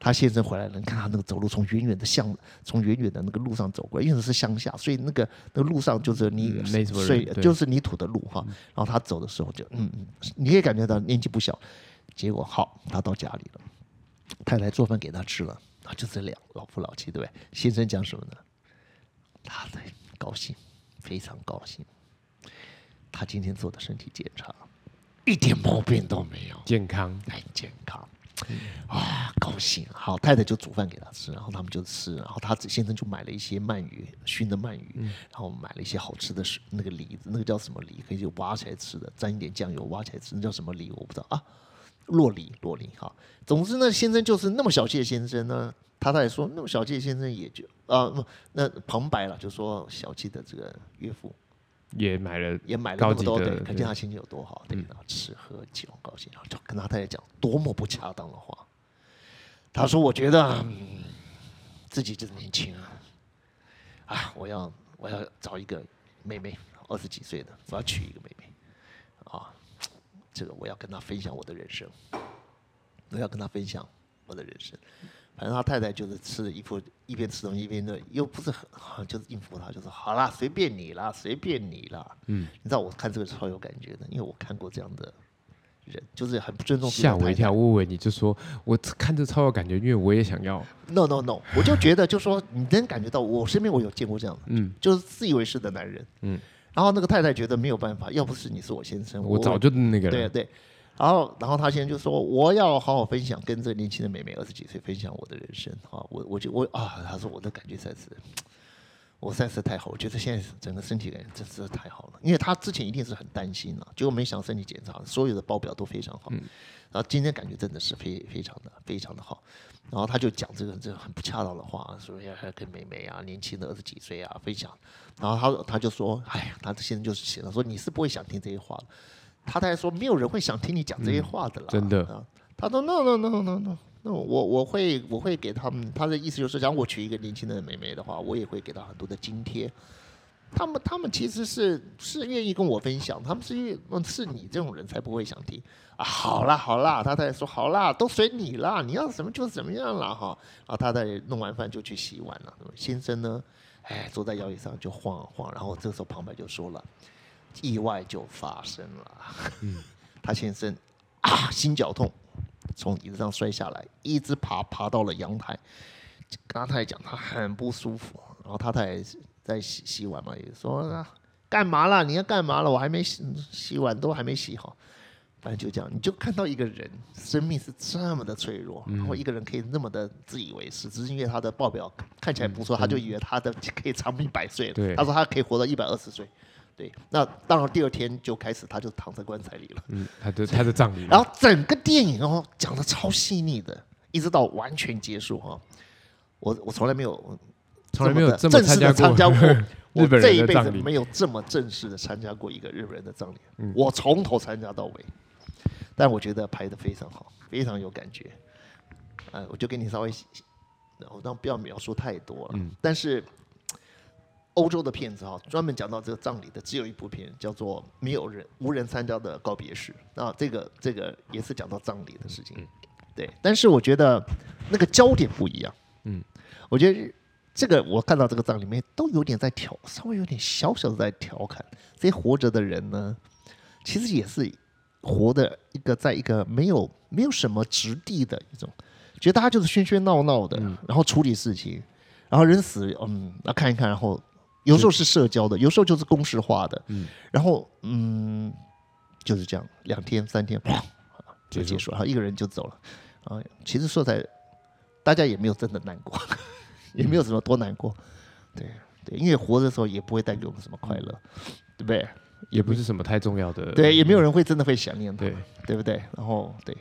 他先生回来了，你看他那个走路，从远远的巷，从远远的那个路上走过来，因为是乡下，所以那个那个路上就是泥水，就是泥土的路哈。然后他走的时候就，嗯嗯，你也感觉到年纪不小。结果好，他到家里了，太太做饭给他吃了，啊，就这两老夫老妻，对不对？先生讲什么呢？他在高兴，非常高兴。他今天做的身体检查，一点毛病都没有，健康，很健康。啊，高兴！好，太太就煮饭给他吃，然后他们就吃，然后他先生就买了一些鳗鱼，熏的鳗鱼，然后买了一些好吃的水，那个梨子，那个叫什么梨？可以就挖起来吃的，沾一点酱油挖起来吃，那叫什么梨？我不知道啊，洛梨，洛梨哈。总之呢，先生就是那么小气的先生呢，他太太说那么小气先生也就啊，那旁白了，就说小气的这个岳父。也买了，也买了那么多，对，可见他心情有多好。对，然后吃喝酒高兴，然后就跟他太太讲多么不恰当的话。他说：“我觉得自己就是年轻啊，啊，我要我要找一个妹妹，二十几岁的，我要娶一个妹妹，啊，这个我要跟她分享我的人生，我要跟她分享我的人生。”反正他太太就是吃一副一边吃东西一边的，又不是很，就是应付他，就是好啦，随便你啦，随便你啦。嗯，你知道我看这个超有感觉的，因为我看过这样的人，就是很不尊重。吓我一跳，我以为你就说我看这超有感觉，因为我也想要。No No No，我就觉得就说你能感觉到，我身边我有见过这样的，嗯，就是自以为是的男人，嗯，然后那个太太觉得没有办法，要不是你是我先生，我早就那个对对。然后，然后他现在就说：“我要好好分享，跟这年轻的妹妹二十几岁分享我的人生。”啊，我我就我啊，他说我的感觉才是，我实在是太好。我觉得现在整个身体感觉真是太好了，因为他之前一定是很担心了，结果没想身体检查，所有的报表都非常好。然后今天感觉真的是非非常的非常的好。然后他就讲这个这个很不恰当的话，说要要跟妹妹啊，年轻的二十几岁啊分享。然后他他就说：“哎呀，他现在就是写了说你是不会想听这些话的。”他太太说：“没有人会想听你讲这些话的啦。”真的啊。他说：“No No No No No，那我我会我会给他们。他的意思就是，讲我娶一个年轻的妹妹的话，我也会给她很多的津贴。他们他们其实是是愿意跟我分享，他们是愿是你这种人才不会想听啊。好啦好啦，他太太说好啦，都随你啦，你要什么就怎么样了哈。然后他太太弄完饭就去洗碗了。先生呢，哎，坐在摇椅上就晃晃。然后这时候旁白就说了。意外就发生了，嗯，*laughs* 他先生啊，心绞痛，从椅子上摔下来，一直爬爬到了阳台，跟他太太讲，他很不舒服，然后他太太在洗洗碗嘛，也说干嘛了？你要干嘛了？我还没洗洗碗，都还没洗好，反正就这样，你就看到一个人生命是这么的脆弱，然后一个人可以那么的自以为是，只是因为他的报表看起来不错，他就以为他的可以长命百岁了，他说他可以活到一百二十岁。对，那当然，第二天就开始，他就躺在棺材里了。嗯，他的他的葬礼。*laughs* 然后整个电影哦，讲的超细腻的，一直到完全结束哈。我我从来没有，从来没有正式的参加过日本这一辈子没有这么正式 *laughs* 的参加过一个日本人的葬礼。我从头参加到尾，但我觉得拍的非常好，非常有感觉。呃，我就给你稍微，然后当不要描述太多了。嗯，但是。欧洲的片子哈，专门讲到这个葬礼的，只有一部片叫做《没有人无人参加的告别式》啊，这个这个也是讲到葬礼的事情，对。但是我觉得那个焦点不一样，嗯，我觉得这个我看到这个葬里面都有点在调，稍微有点小小的在调侃这些活着的人呢，其实也是活的一个在一个没有没有什么质地的一种，觉得大家就是喧喧闹闹的，然后处理事情，然后人死，嗯，那看一看，然后。有时候是社交的，有时候就是公式化的，嗯，然后嗯，就是这样，两天三天，啪就结束，然后一个人就走了，啊，其实说在，大家也没有真的难过，*laughs* 也没有什么多难过，对对，因为活的时候也不会带给我们什么快乐，对不对？也不是什么太重要的，对，也没有人会真的会想念他，对对不对？然后对，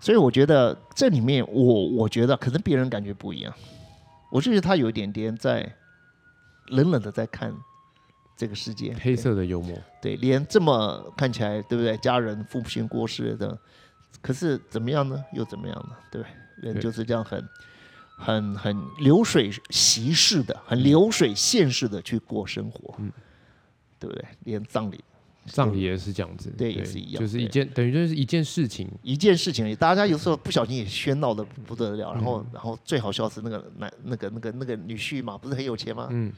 所以我觉得这里面，我我觉得可能别人感觉不一样，我就觉得他有一点点在。冷冷的在看这个世界，黑色的幽默，对，连这么看起来对不对？家人父亲过世的，可是怎么样呢？又怎么样呢？对不对？人就是这样很。很很流水席式的，很流水线式的去过生活，嗯对不对？连葬礼葬礼也是这样子，对也是一样就是一件等于就是一件事情，一件事情大家有时候不小心也喧闹的不得了。然嗯后，然后最好笑是那个男那个那个那个女婿嘛，不是很有钱吗？嗯，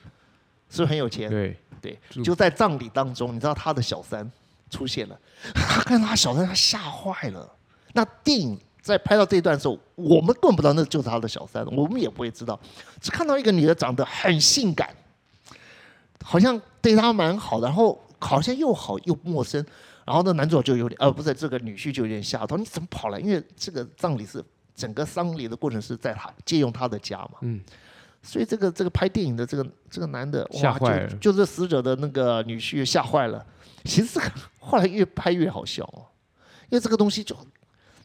是不是很有钱？对，对，就就在葬礼当中，你知道他的小三出现了，他 *laughs* 看到他小三，他吓坏了。那电影在拍到这一段的时候，我们根本不知道那就是他的小三，我们也不会知道，只看到一个女的长得很性感，好像对他蛮好的，然后好像又好又陌生。然后那男主角就有点，呃，不是这个女婿就有点吓到，你怎么跑来？因为这个葬礼是整个丧礼的过程是在他借用他的家嘛，嗯，所以这个这个拍电影的这个这个男的哇吓坏了就就是死者的那个女婿吓坏了。其实这个后来越拍越好笑哦，因为这个东西就，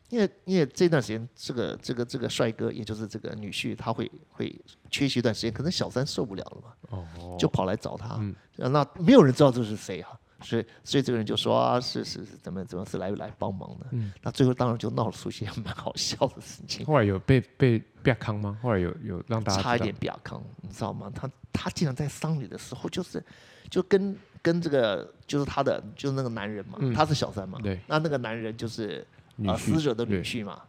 因为因为这段时间这个这个这个帅哥，也就是这个女婿，他会会缺席一段时间，可能小三受不了了嘛，哦，就跑来找他，嗯那没有人知道这是谁啊。所以，所以这个人就说啊，是是是，怎么怎么是来来帮忙的？嗯那最后当然就闹出一些 *laughs* 蛮好笑的事情。后来有被被被康吗？后来有有让大家差一点比亚康，你知道吗？他他竟然在丧礼的时候，就是就跟跟这个就是他的就是那个男人嘛，嗯他是小三嘛，对那那个男人就是女婿呃死者的女婿嘛，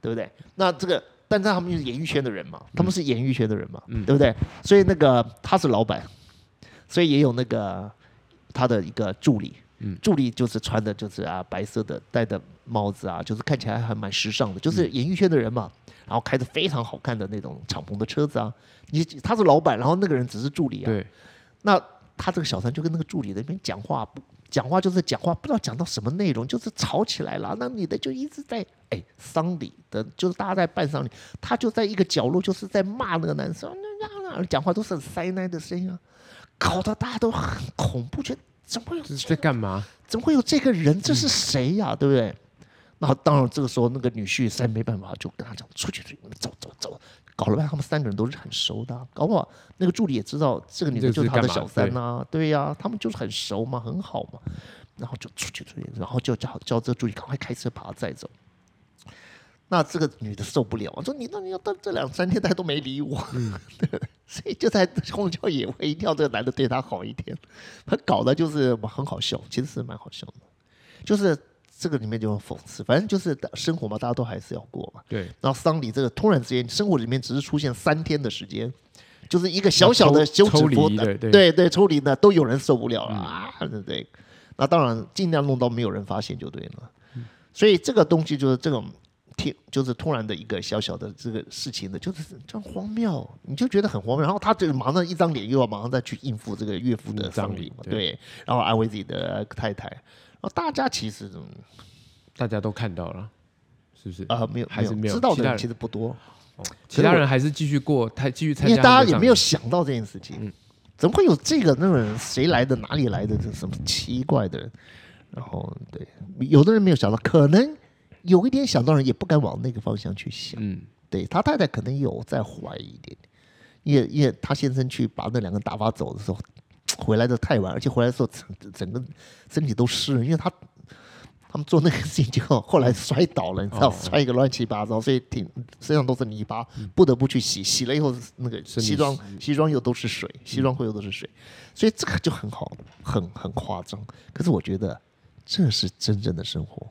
对不对？那这个，但是他们就是演艺圈的人嘛，他们是演艺圈的人嘛，嗯对不对？所以那个他是老板，所以也有那个他的一个助理，嗯助理就是穿的就是啊白色的戴的帽子啊，就是看起来还蛮时尚的，嗯就是演艺圈的人嘛。然后开着非常好看的那种敞篷的车子啊，你他是老板，然后那个人只是助理啊。对，那他这个小三就跟那个助理那边讲话，不讲话就是讲话，不知道讲到什么内容，就是吵起来了。那女的就一直在哎丧礼的，就是大家在办丧礼，她就在一个角落，就是在骂那个男生，那那那讲话都是很塞奶的声音啊，搞得大家都很恐怖，觉得怎么会有这是在干嘛？怎么会有这个人？这嗯是谁呀、对不对？那当然，这个时候那个女婿实在没办法，就跟他讲出去，出去，走走走。搞了半天，他们三个人都是很熟的啊、搞不好那个助理也知道这个女的就是他的小三呐、对。呀、他们就是很熟嘛，很好嘛。然后就出去出去，然后就叫叫这个助理赶快开车把他载走。那这个女的受不了，说你那你要到这两三天她都没理我，对，*laughs* 所以就在荒郊野外，一定要这个男的对她好一点。他搞的就是很好笑，其实是蛮好笑的，就是这个里面就很讽刺，反正就是生活嘛，大家都还是要过嘛。对，然后丧礼这个突然之间，生活里面只是出现三天的时间，就是一个小小的休止符离，对对对对，抽离呢都有人受不了了、啊，对不对？那当然尽量弄到没有人发现就对了。所以这个东西就是这种天，就是突然的一个小小的这个事情呢，就是这样荒谬，你就觉得很荒谬。然后他就马上一张脸又要马上再去应付这个岳父的丧礼嘛，对对，然后安慰自己的太太。然后大家其实嗯大家都看到了，是不是？啊、没有还是没有知道的人其实不多，其他人还是继续过，他继续参因加为大家也没有想到这件事情，嗯怎么会有这个那种人？谁来的？哪里来的？这什么奇怪的人？然后对，有的人没有想到，可能有一点想到人也不敢往那个方向去想。嗯，对他太太可能有在怀疑一点，因为因为他先生去把那两个打发走的时候，回来的太晚，而且回来的时候整整个身体都湿了，因为他他们做那个事情就后来摔倒了，你知道，哦摔一个乱七八糟，所以挺身上都是泥巴，不得不去洗，洗了以后那个身西装西装又都是水，西装裤又都是水，所以这个就很好，很很夸张。可是我觉得这是真正的生活。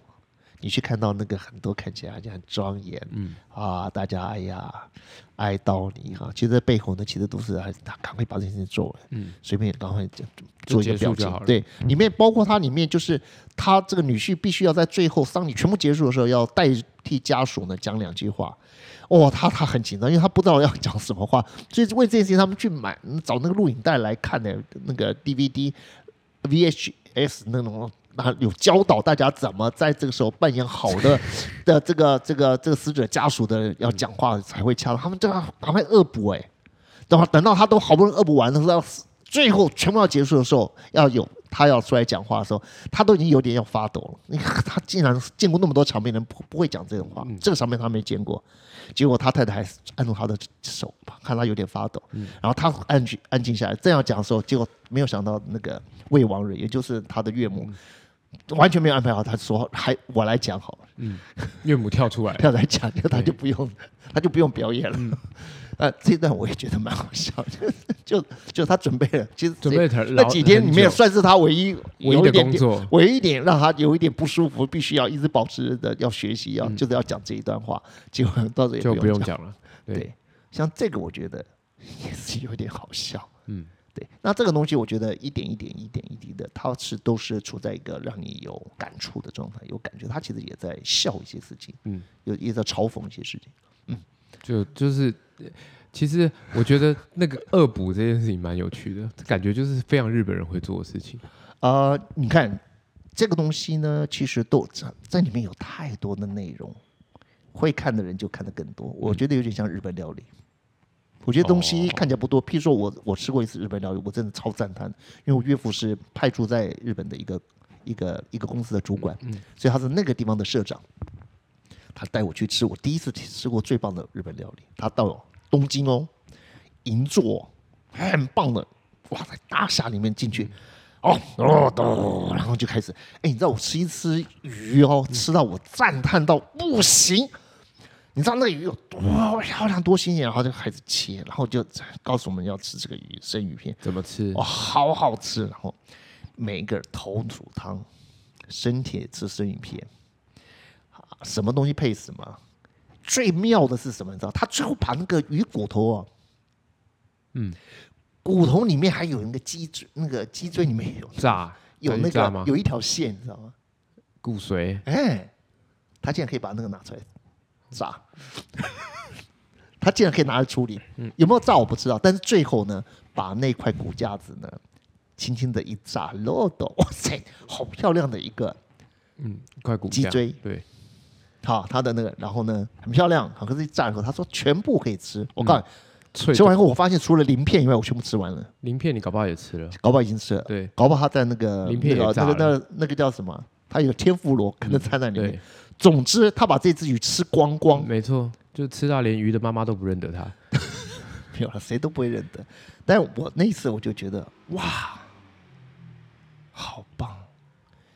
你去看到那个很多看起来好像很庄严，嗯。啊，大家哎呀哀悼你哈，其实背后呢，其实都是还他赶快把这件事情做完，嗯，随便赶快就做一个表情对，里面包括它里面就是他这个女婿必须要在最后丧礼全部结束的时候，要代替家属呢讲两句话。哦，他他很紧张，因为他不知道要讲什么话，所以为这件事情他们去买找那个录影带来看的那个 DVD、VHS 那种。啊，有教导大家怎么在这个时候扮演好的 *laughs* 的这个这个这个死者家属的要讲话才会恰当。他们这样赶快恶补哎，等会等到他都好不容易恶补完的时候，要最后全部要结束的时候，要有他要出来讲话的时候，他都已经有点要发抖了。你看他竟然见过那么多场面人不不会讲这种话，这个场面他没见过。结果他太太还是按住他的手，看他有点发抖，然后他安静安静下来，正要讲的时候，结果没有想到那个魏王人，也就是他的岳母，完全没有安排好，他说还我来讲好。了。嗯，岳母跳出来，跳来讲，就他就不用，他就不用表演了。呃，这段我也觉得蛮好笑，*laughs* 就就就他准备了，其实准备那几天里面算是他唯一唯一的工作，唯一一点让他有一点不舒服，必须要一直保持的要学习，要就是要讲这一段话，结果到这就不用讲了。对，像这个我觉得也是有点好笑。嗯，对，那这个东西我觉得一点一点一点一滴的，它是都是处在一个让你有感触的状态，有感觉，他其实也在笑一些事情，嗯，有也在嘲讽一些事情，嗯。就就是，其实我觉得那个恶补这件事情蛮有趣的，感觉就是非常日本人会做的事情。呃，你看这个东西呢，其实都在在里面有太多的内容，会看的人就看的更多。我觉得有点像日本料理。我觉得东西看起来不多，譬如说我我吃过一次日本料理，我真的超赞叹，因为我岳父是派驻在日本的一个一个一个公司的主管，所以他是那个地方的社长。他带我去吃我第一次吃过最棒的日本料理。他到东京哦，银座很棒的，哇，在大厦里面进去，哦哦，然后就开始，哎，你知道我吃一吃鱼哦，吃到我赞叹到不行。你知道那个鱼有多漂亮、多新鲜，然后就开始切，然后就告诉我们要吃这个鱼生鱼片怎么吃？哦，好好吃！然后每一个头煮汤，生铁吃生鱼片。什么东西配什么？最妙的是什么？你知道？他最后把那个鱼骨头啊，嗯，骨头里面还有那个脊椎，那个脊椎里面有炸，有那个有一条线，你知道吗？骨髓。哎，他竟然可以把那个拿出来炸，他竟然可以拿来处理。嗯，有没有炸我不知道，但是最后呢，把那块骨架子呢，轻轻的一炸，漏斗，哇塞，好漂亮的一个，嗯，一块骨脊椎，对。好，他的那个，然后呢，很漂亮。好，可是一炸以后，他说全部可以吃。我告诉你，吃完以后，我发现除了鳞片以外，我全部吃完了。鳞片你搞不好也吃了，搞不好已经吃了。对，搞不好他在那个鳞片那个那个那个叫什么？他有天妇罗可能掺在里面。总之，他把这只鱼吃光光。没错，就吃到连鱼的妈妈都不认得他。*laughs* 没有了，谁都不会认得。但我那次我就觉得，哇，好棒。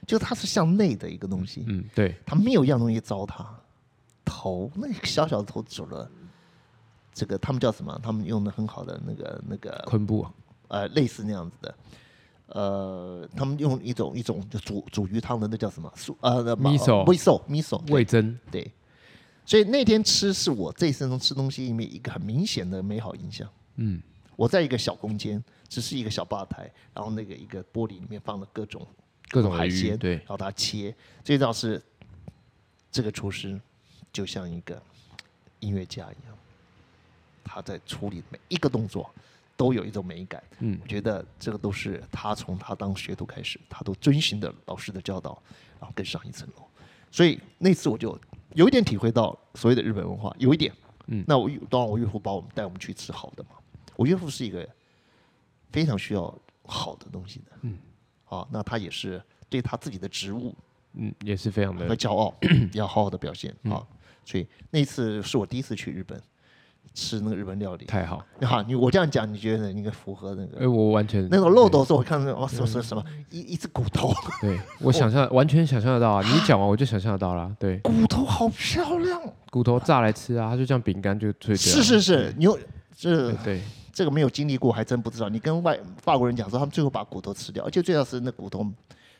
就它是向内的一个东西，嗯，对，它没有一样东西糟蹋。头那个小小的头走了，这个他们叫什么？他们用的很好的那个那个昆布，呃，类似那样子的，呃，他们用一种一种就煮煮鱼汤的那叫什么？素呃 miso miso 味增，对。所以那天吃是我这一生中吃东西里面一个很明显的美好印象。嗯，我在一个小空间，只是一个小吧台，然后那个一个玻璃里面放了各种。各种海鲜，对，然后它切，最重要是这个厨师就像一个音乐家一样，他在处理每一个动作都有一种美感。嗯，我觉得这个都是他从他当学徒开始，他都遵循的老师的教导，然后更上一层楼。所以那次我就有一点体会到所谓的日本文化，有一点。嗯，那我当然我岳父把我们带我们去吃好的嘛。我岳父是一个非常需要好的东西的。嗯。啊，那他也是对他自己的职务，嗯，也是非常的骄傲，*clears throat* 要好好的表现啊。所以那次是我第一次去日本吃那个日本料理，太好。好，你我这样讲，你觉得应该符合那个？哎，我完全那种漏斗是我看到哦，什么什么什么一一只骨头，*laughs* 对我想象完全想象得到啊！你讲完我就想象得到了，对，骨头好漂亮，骨头炸来吃啊，它就像饼干就脆是是是，你有这对。这个没有经历过，还真不知道。你跟外法国人讲说，他们最后把骨头吃掉，而且最要是那骨头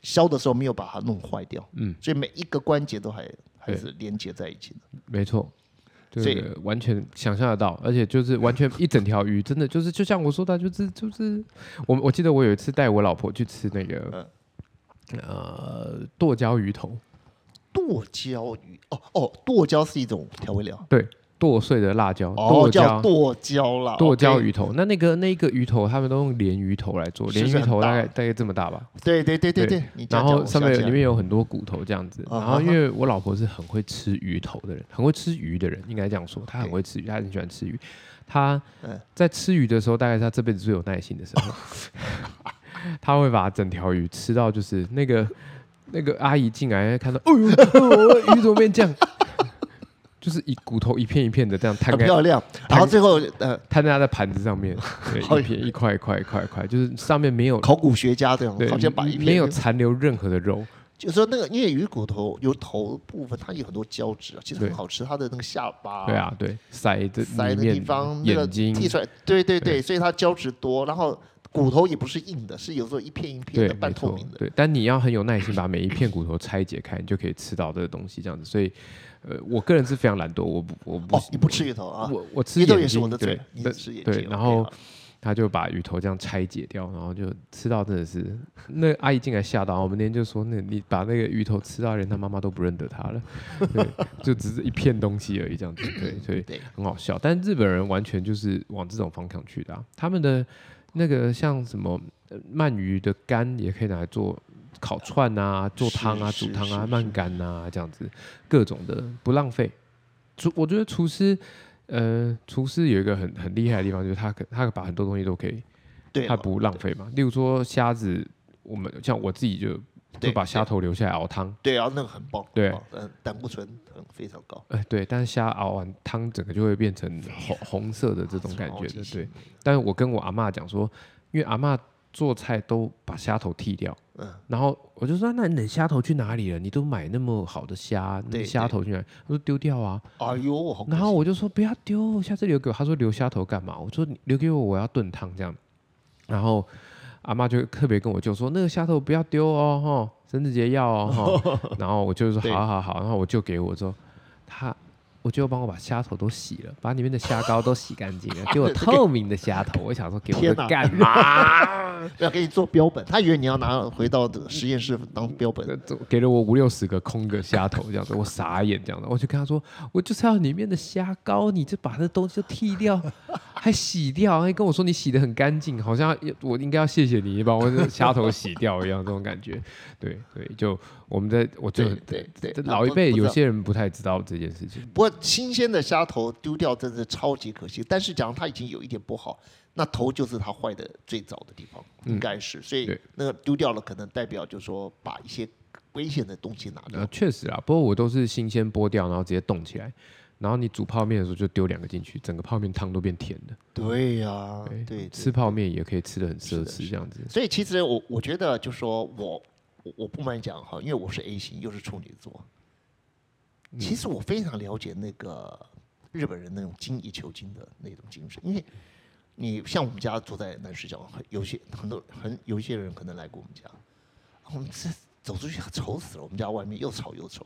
削的时候没有把它弄坏掉。嗯，所以每一个关节都还还是连接在一起的。没错，所以完全想象得到，而且就是完全一整条鱼，真的就是就像我说的，就是就是我我记得我有一次带我老婆去吃那个呃剁椒鱼头，剁椒鱼哦哦，剁椒是一种调味料，对。剁碎的辣椒，剁椒剁椒啦，剁椒鱼头。那那个那个鱼头，他们都用鲢鱼头来做，鲢鱼头大概大概这么大吧？对对对对对。然后上面里面有很多骨头这样子。然后因为我老婆是很会吃鱼头的人，很会吃鱼的人，应该这样说，她很会吃鱼，她很喜欢吃鱼。她在吃鱼的时候，大概是她这辈子最有耐心的时候。她会把整条鱼吃到，就是那个那个阿姨进来看到，哦呦，哦鱼怎么变这样？就是一骨头一片一片的这样摊开，很漂亮。然后最后呃，摊在他的盘子上面，*laughs* 一片一块一块一块一块，就是上面没有考古学家这样，好像把一片没有残留任何的肉，就是说那个因为鱼骨头有头部分，它有很多胶质啊，其实很好吃。它的那个下巴，对啊，对，腮的腮的地方，那个眼睛，剔出来，对对对对，所以它胶质多，然后骨头也不是硬的，是有时候一片一片，的没半透明，的。对，但你要很有耐心，把每一片骨头拆解开，你就可以吃到这个东西，这样子。所以，呃，我个人是非常懒惰，我不，我不哦，你不吃鱼头啊？我我吃鱼头也是我的嘴你吃眼睛对，然后他就把鱼头这样拆解掉，然后就吃到真的是，那阿姨进来吓到，我们那天就说，那你把那个鱼头吃到，连他妈妈都不认得他了，*laughs* 对，就只是一片东西而已，这样子，对，所以 *laughs* 很好笑。但日本人完全就是往这种方向去的、啊，他们的那个像什么呃鳗鱼的肝也可以拿来做烤串啊、做汤啊、煮汤啊、鳗干啊这样子，各种的不浪费。厨我觉得厨师，呃，厨师有一个很很厉害的地方，就是他可他可把很多东西都可以，对，他不浪费嘛。例如说虾子，我们像我自己就对就把虾头留下来熬汤，对啊，那个很棒，对嗯，胆固醇很非常高，哎、对，但是虾熬完汤整个就会变成红红色的这种感觉的，对。但是我跟我阿嬷讲说，因为阿嬷做菜都把虾头剃掉，嗯，然后我就说，那你的虾头去哪里了？你都买那么好的虾，那虾头去哪里？他说丢掉啊。哎呦，然后我就说不要丢，下次留给我。他说留虾头干嘛？我说你留给我，我要炖汤这样。然后阿妈就特别跟我舅说那个虾头不要丢哦，哈，生日节要哦，哈。然后我就说 *laughs* 好好好，然后我舅给我之后，他我就帮我把虾头都洗了，把里面的虾膏都洗干净了，给我 *laughs* 透明的虾头。我想说给我干 *laughs* 嘛？要给你做标本，他以为你要拿回到实验室当标本，给了我五六十个空的虾头，这样子，我傻眼这样子，我就跟他说，我就是要里面的虾膏，你就把这东西都剃掉，还洗掉，还跟我说你洗的很干净，好像我应该要谢谢你，你把我的虾头洗掉一样，这种感觉。对对，就我们在我就对对老一辈有些人不太知道这件事情。不过新鲜的虾头丢掉真是超级可惜。但是假如它已经有一点不好，那头就是它坏的最早的地方，应该是。所以那个丢掉了，可能代表就是说把一些危险的东西拿掉呃，。确实啊，不过我都是新鲜剥掉，然后直接冻起来，然后你煮泡面的时候就丢两个进去，整个泡面汤都变甜的。对呀、对，对，吃泡面也可以吃的很奢侈，这样子。所以其实我我觉得，就说我我我不瞒你讲哈，因为我是 A 型，又是处女座，嗯。其实我非常了解那个日本人那种精益求精的那种精神，因为你像我们家住在南市角，很有些很多很有一些人可能来过我们家，我们这走出去丑死了，我们家外面又吵又丑，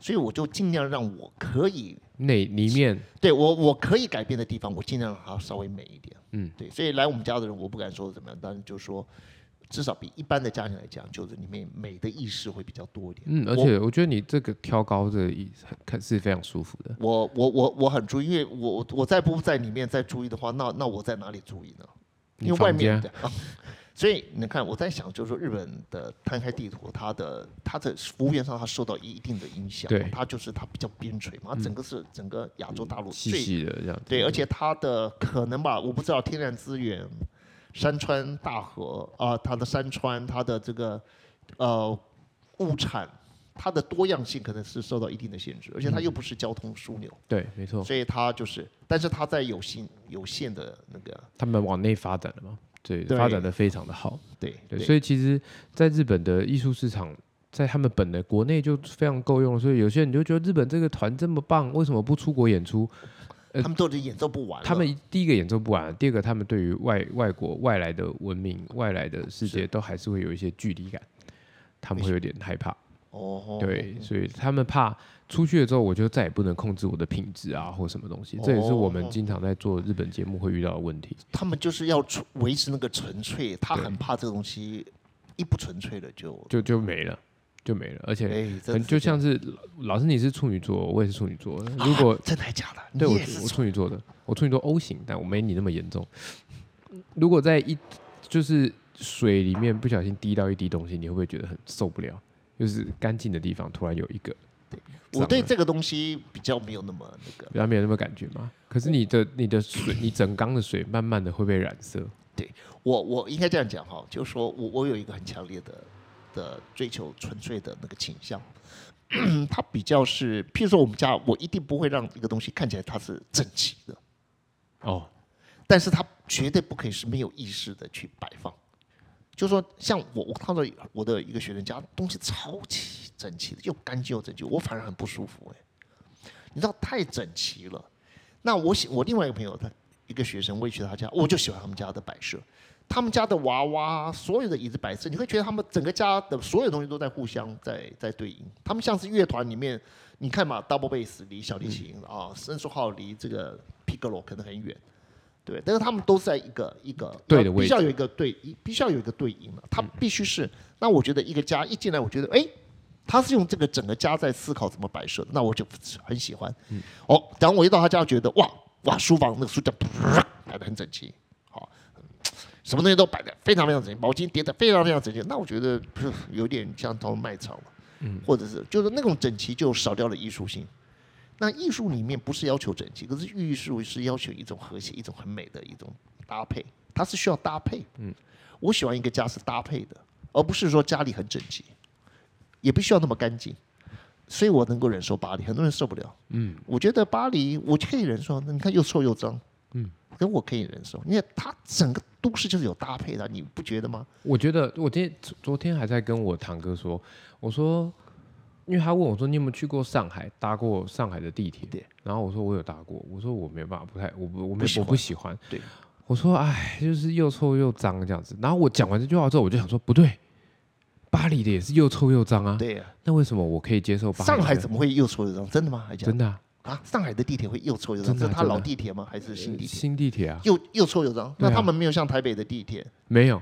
所以我就尽量让我可以那里面。对我我可以改变的地方，我尽量让它稍微美一点。嗯，对，所以来我们家的人，我不敢说怎么样，但是就是说，至少比一般的家庭来讲，就是里面美的意识会比较多一点。嗯，而且我觉得你这个挑高这个意看是非常舒服的。我我我我很注意，因为我我我再不在里面再注意的话，那那我在哪里注意呢？因为外面的啊，*laughs* 所以你看我在想，就是说日本的摊开地图，它的它的服务业上它受到一定的影响，对它就是它比较边陲嘛，它整个是整个亚洲大陆细的这样。对，而且它的可能吧，我不知道天然资源，山川大河啊、它的山川，它的这个呃物产，它的多样性可能是受到一定的限制，而且它又不是交通枢纽，对，没错，所以它就是，但是它在有限有限的那个他们往内发展了嘛，对，对发展的非常的好。对对，对所以其实在日本的艺术市场，在他们本的国内就非常够用了。所以有些人就觉得日本这个团这么棒，为什么不出国演出？呃他们都已经演奏不完了，他们第一个演奏不完，第二个他们对于外外国外来的文明、外来的世界都还是会有一些距离感，他们会有点害怕。哦，对，所以他们怕出去了之后，我就再也不能控制我的品质啊，或什么东西。这也是我们哦经常在做日本节目会遇到的问题。他们就是要纯维持那个纯粹，他很怕这个东西一不纯粹了就，就就没了，就没了。而且很就像是老师你是处女座，我也是处女座。如果真的还假的？对我我处女座的，我处女座 O 型，但我没你那么严重。*laughs* 如果在一就是水里面不小心滴到一滴东西，你会不会觉得很受不了？就是干净的地方突然有一个，我对这个东西比较没有那么那个。比较没有那么感觉嘛。可是你的你的水，你整缸的水慢慢的会被染色，对我我应该这样讲哈，就是说我我有一个很强烈的的追求纯粹的那个倾向，*clears throat* 它比较是，譬如说我们家，我一定不会让一个东西看起来它是整齐的，哦，但是它绝对不可以是没有意识的去摆放。就是说，像我我看到我的一个学生家东西超级整齐的，又干净又整齐，我反而很不舒服哎、你知道太整齐了。那我喜我另外一个朋友，他一个学生，我也去他家，我就喜欢他们家的摆设。他们家的娃娃，所有的椅子摆设，你会觉得他们整个家的所有东西都在互相在在对应。他们像是乐团里面，你看嘛，double bass 离小提琴、啊，申书号离这个 piccolo 可能很远，对，但是他们都在一个一个对的位置必须要有一个对，一必须要有一个对应了。他必须是，那我觉得一个家一进来，我觉得哎。他是用这个整个家在思考怎么摆设，那我就很喜欢。哦，然后我一到他家，觉得哇哇，书房那个书架摆的很整齐，好，什么东西都摆的非常非常整齐，毛巾叠的非常非常整齐。那我觉得不 *laughs* 是有点像到卖场了，嗯，或者是就是那种整齐就少掉了艺术性。那艺术里面不是要求整齐，可是艺术是要求一种和谐，一种很美的一种搭配，它是需要搭配。嗯，我喜欢一个家是搭配的，而不是说家里很整齐，也不需要那么干净。所以我能够忍受巴黎，很多人受不了。嗯，我觉得巴黎我可以忍受，那你看又臭又脏，嗯，可我可以忍受，因为它整个都市就是有搭配的，你不觉得吗？我觉得我今天昨昨天还在跟我堂哥说，我说，因为他问我说你有没有去过上海，搭过上海的地铁？对。然后我说我有搭过，我说我没办法，不太，我不我没不喜欢我不喜欢。对。我说哎，就是又臭又脏这样子。然后我讲完这句话之后，我就想说不对，巴黎的也是又臭又脏啊。。对呀、那为什么我可以接受巴黎？上海怎么会又臭又脏？真的吗？还讲真的啊？啊？上海的地铁会又臭又脏？是它真的啊真的老地铁吗？还是新地铁？新地铁啊？又又臭又脏？那他们没有像台北的地铁，没有。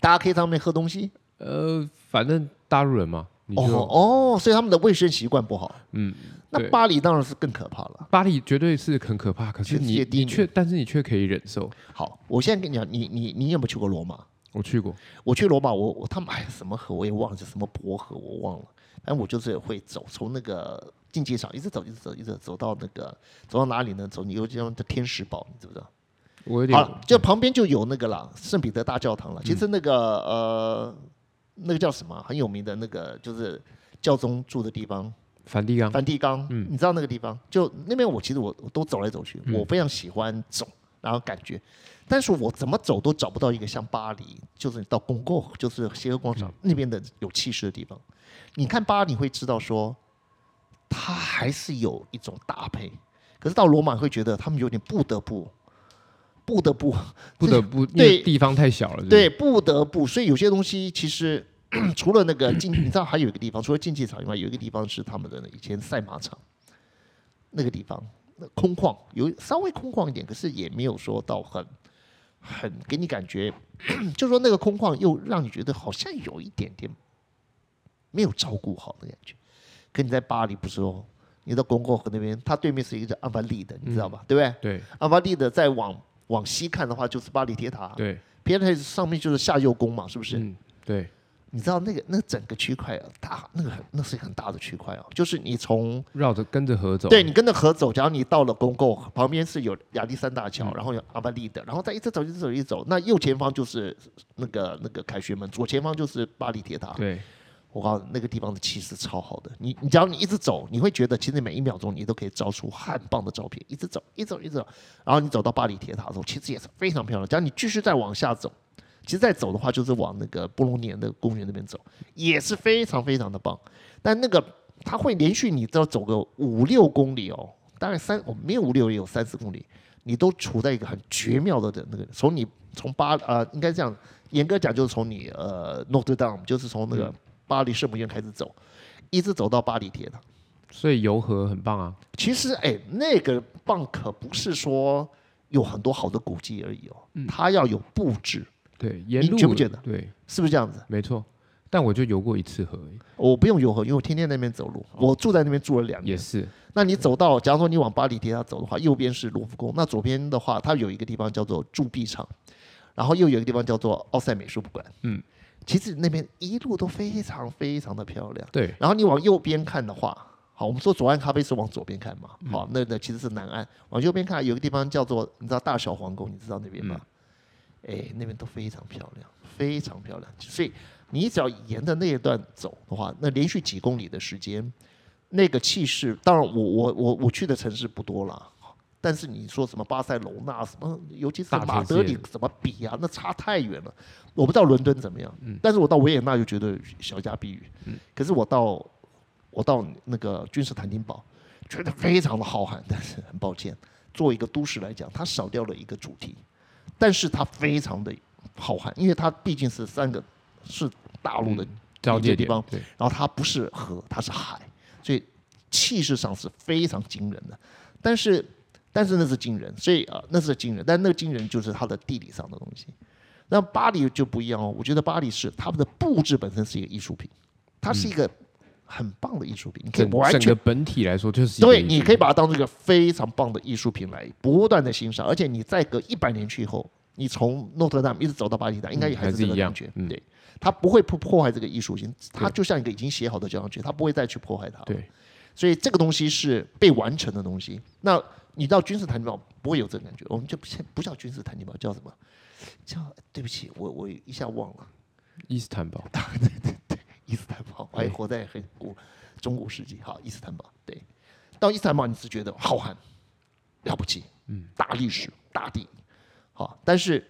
大家可以在上面喝东西。呃，反正大陆人嘛，你就、哦哦，所以他们的卫生习惯不好。嗯，那巴黎当然是更可怕了。巴黎绝对是很可怕，可是你你却，但是你却可以忍受。好，我现在跟你讲，你你你有没有去过罗马？我去过，我去罗马，我我他们哎什么河我也忘了，什么薄河我忘了。反正我就是会走，从那个竞技场一直走，一直走，一直走走到那个走到哪里呢？走你有叫天使堡，你知不知道？我有点好了，就旁边就有那个啦，圣彼得大教堂了。其实那个呃，那个叫什么很有名的那个，就是教宗住的地方，梵蒂冈，梵蒂冈。你知道那个地方？就那边我其实我我都走来走去，我非常喜欢走，然后感觉，但是我怎么走都找不到一个像巴黎，就是你到公共，就是协和广场那边的有气势的地方。你看巴黎会知道说，它还是有一种搭配，可是到罗马会觉得他们有点不得不，不得不，*laughs* 不得不，对地方太小了，是是。对，，不得不，所以有些东西其实除了那个竞，你知道还有一个地方，除了竞技场以外，有一个地方是他们的以前赛马场，那个地方那空旷，有稍微空旷一点，可是也没有说到很很给你感觉，*clears throat* 就说那个空旷又让你觉得好像有一点点没有照顾好的感觉。可你在巴黎不是哦，你到公共河那边，它对面是一个叫阿凡利的，你知道吧？对不对？对阿凡利的再往往西看的话，就是巴黎铁塔。对，别人上面就是下右宫嘛，是不是？嗯，对，你知道那个那整个区块啊，大那个很那是一个很大的区块哦，就是你从绕着跟着河走，对你跟着河走，假如你到了公共旁边是有亚历山大桥，嗯然后有阿巴利的，然后再一直走一直走一直走，那右前方就是那个那个凯旋门，左前方就是巴黎铁塔。对，我告诉你，那个地方的气势超好的。你你只要你一直走，你会觉得其实每一秒钟你都可以照出很棒的照片。一直走，一直走，一直走，然后你走到巴黎铁塔的时候，其实也是非常漂亮。只要你继续再往下走，其实再走的话，就是往那个布隆尼的公园那边走，也是非常非常的棒。但那个它会连续你都要走个五六公里哦，大概三，我、没有五六也有三四公里，你都处在一个很绝妙的的那个，从你从巴呃，应该这样，严格讲就是从你呃 note Dame，就是从那个巴黎圣母院开始走，一直走到巴黎铁塔。所以游河很棒啊，其实哎，那个棒可不是说有很多好的古迹而已哦，它要有布置，对，沿你路觉不觉得？对，是不是这样子？没错，但我就游过一次河而已，我不用游河，因为我天天在那边走路，我住在那边住了两年。也是，那你走到，假如说你往巴黎铁塔走的话，右边是卢浮宫，那左边的话，它有一个地方叫做铸币厂，然后又有一个地方叫做奥赛美术馆。嗯，其实那边一路都非常非常的漂亮。对，然后你往右边看的话，好，我们说左岸咖啡是往左边看嘛，嗯好，那那其实是南岸。往右边看有个地方叫做，你知道大小皇宫，你知道那边吗？哎，那边都非常漂亮，非常漂亮。所以你只要沿着那一段走的话，那连续几公里的时间，那个气势，当然我我我我去的城市不多了。但是你说什么巴塞罗那什么，尤其是马德里怎么比啊？那差太远了。我不知道伦敦怎么样，但是我到维也纳就觉得小家碧玉。可是我到我到那个君士坦丁堡，觉得非常的浩瀚。但是很抱歉，作为一个都市来讲，它少掉了一个主题。但是它非常的浩瀚，因为它毕竟是三个是大陆的交界地方，然后它不是河，它是海，所以气势上是非常惊人的。但是但是那是惊人，所以啊，那是惊人。但那个惊人就是它的地理上的东西。那巴黎就不一样哦，我觉得巴黎是他们的布置本身是一个艺术品，它是一个很棒的艺术品。你可以完全本体来说就是对，你可以把它当做一个非常棒的艺术品来不断的欣赏。而且你再隔一百年去以后，你从诺特丹一直走到巴黎塔，应该也还是这个感觉。对，它不会破破坏这个艺术性，它就像一个已经写好的交响曲，它不会再去破坏它。对，所以这个东西是被完成的东西。那你到君士坦丁堡不会有这个感觉，我们就不不叫君士坦丁堡，叫什么？叫对不起，我我一下忘了。伊斯坦堡。*laughs* 对对对，伊斯坦堡，还活在很古中古世纪。好，伊斯坦堡。对，到伊斯坦堡你是觉得浩瀚了不起，嗯，大历史大地，好，但是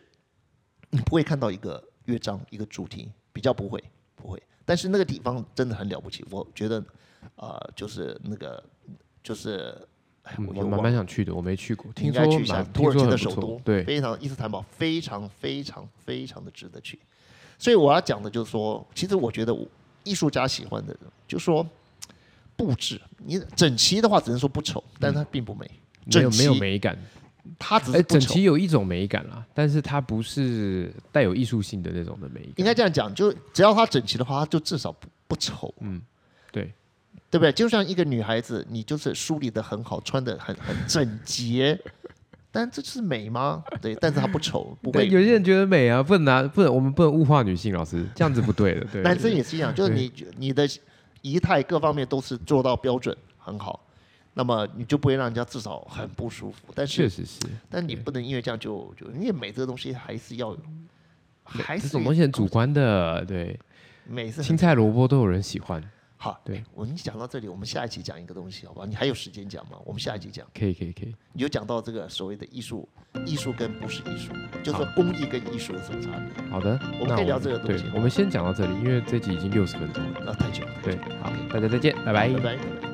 你不会看到一个乐章一个主题，比较不会不会。但是那个地方真的很了不起，我觉得啊，就是那个就是。我蛮蛮想去的，我没去过。听说去一下土耳其的首都，对，非常伊斯坦堡，非常非常非常的值得去。所以我要讲的就是说，其实我觉得艺术家喜欢的，就是说布置，你整齐的话只能说不丑，但是它并不美，没有没有美感。它只是整齐有一种美感啦，但是它不是带有艺术性的那种的美。应该这样讲，就只要它整齐的话，它就至少不不丑。嗯，对。对不对？就像一个女孩子，你就是梳理的很好，穿的很很整洁，但这是美吗？对，但是她不丑，不会。有些人觉得美啊，不能拿，不能，我们不能物化女性，老师这样子不对的。对，男生也是一样，就是你你的仪态各方面都是做到标准很好，那么你就不会让人家至少很不舒服。但是确实是，但你不能因为这样就就因为美这个东西还是要有，还是这种东西很主观的，对，美是青菜萝卜都有人喜欢。好，对我们讲到这里，我们下一期讲一个东西，好吧？你还有时间讲吗？我们下一集讲。可以，可以，可以。你就讲到这个所谓的艺术，艺术跟不是艺术，就是工艺跟艺术有什么差别？好的，我们可以聊这个东西。我们先讲到这里，因为这集已经六十分钟了，那太久了。对，好，大家再见，拜拜，拜拜。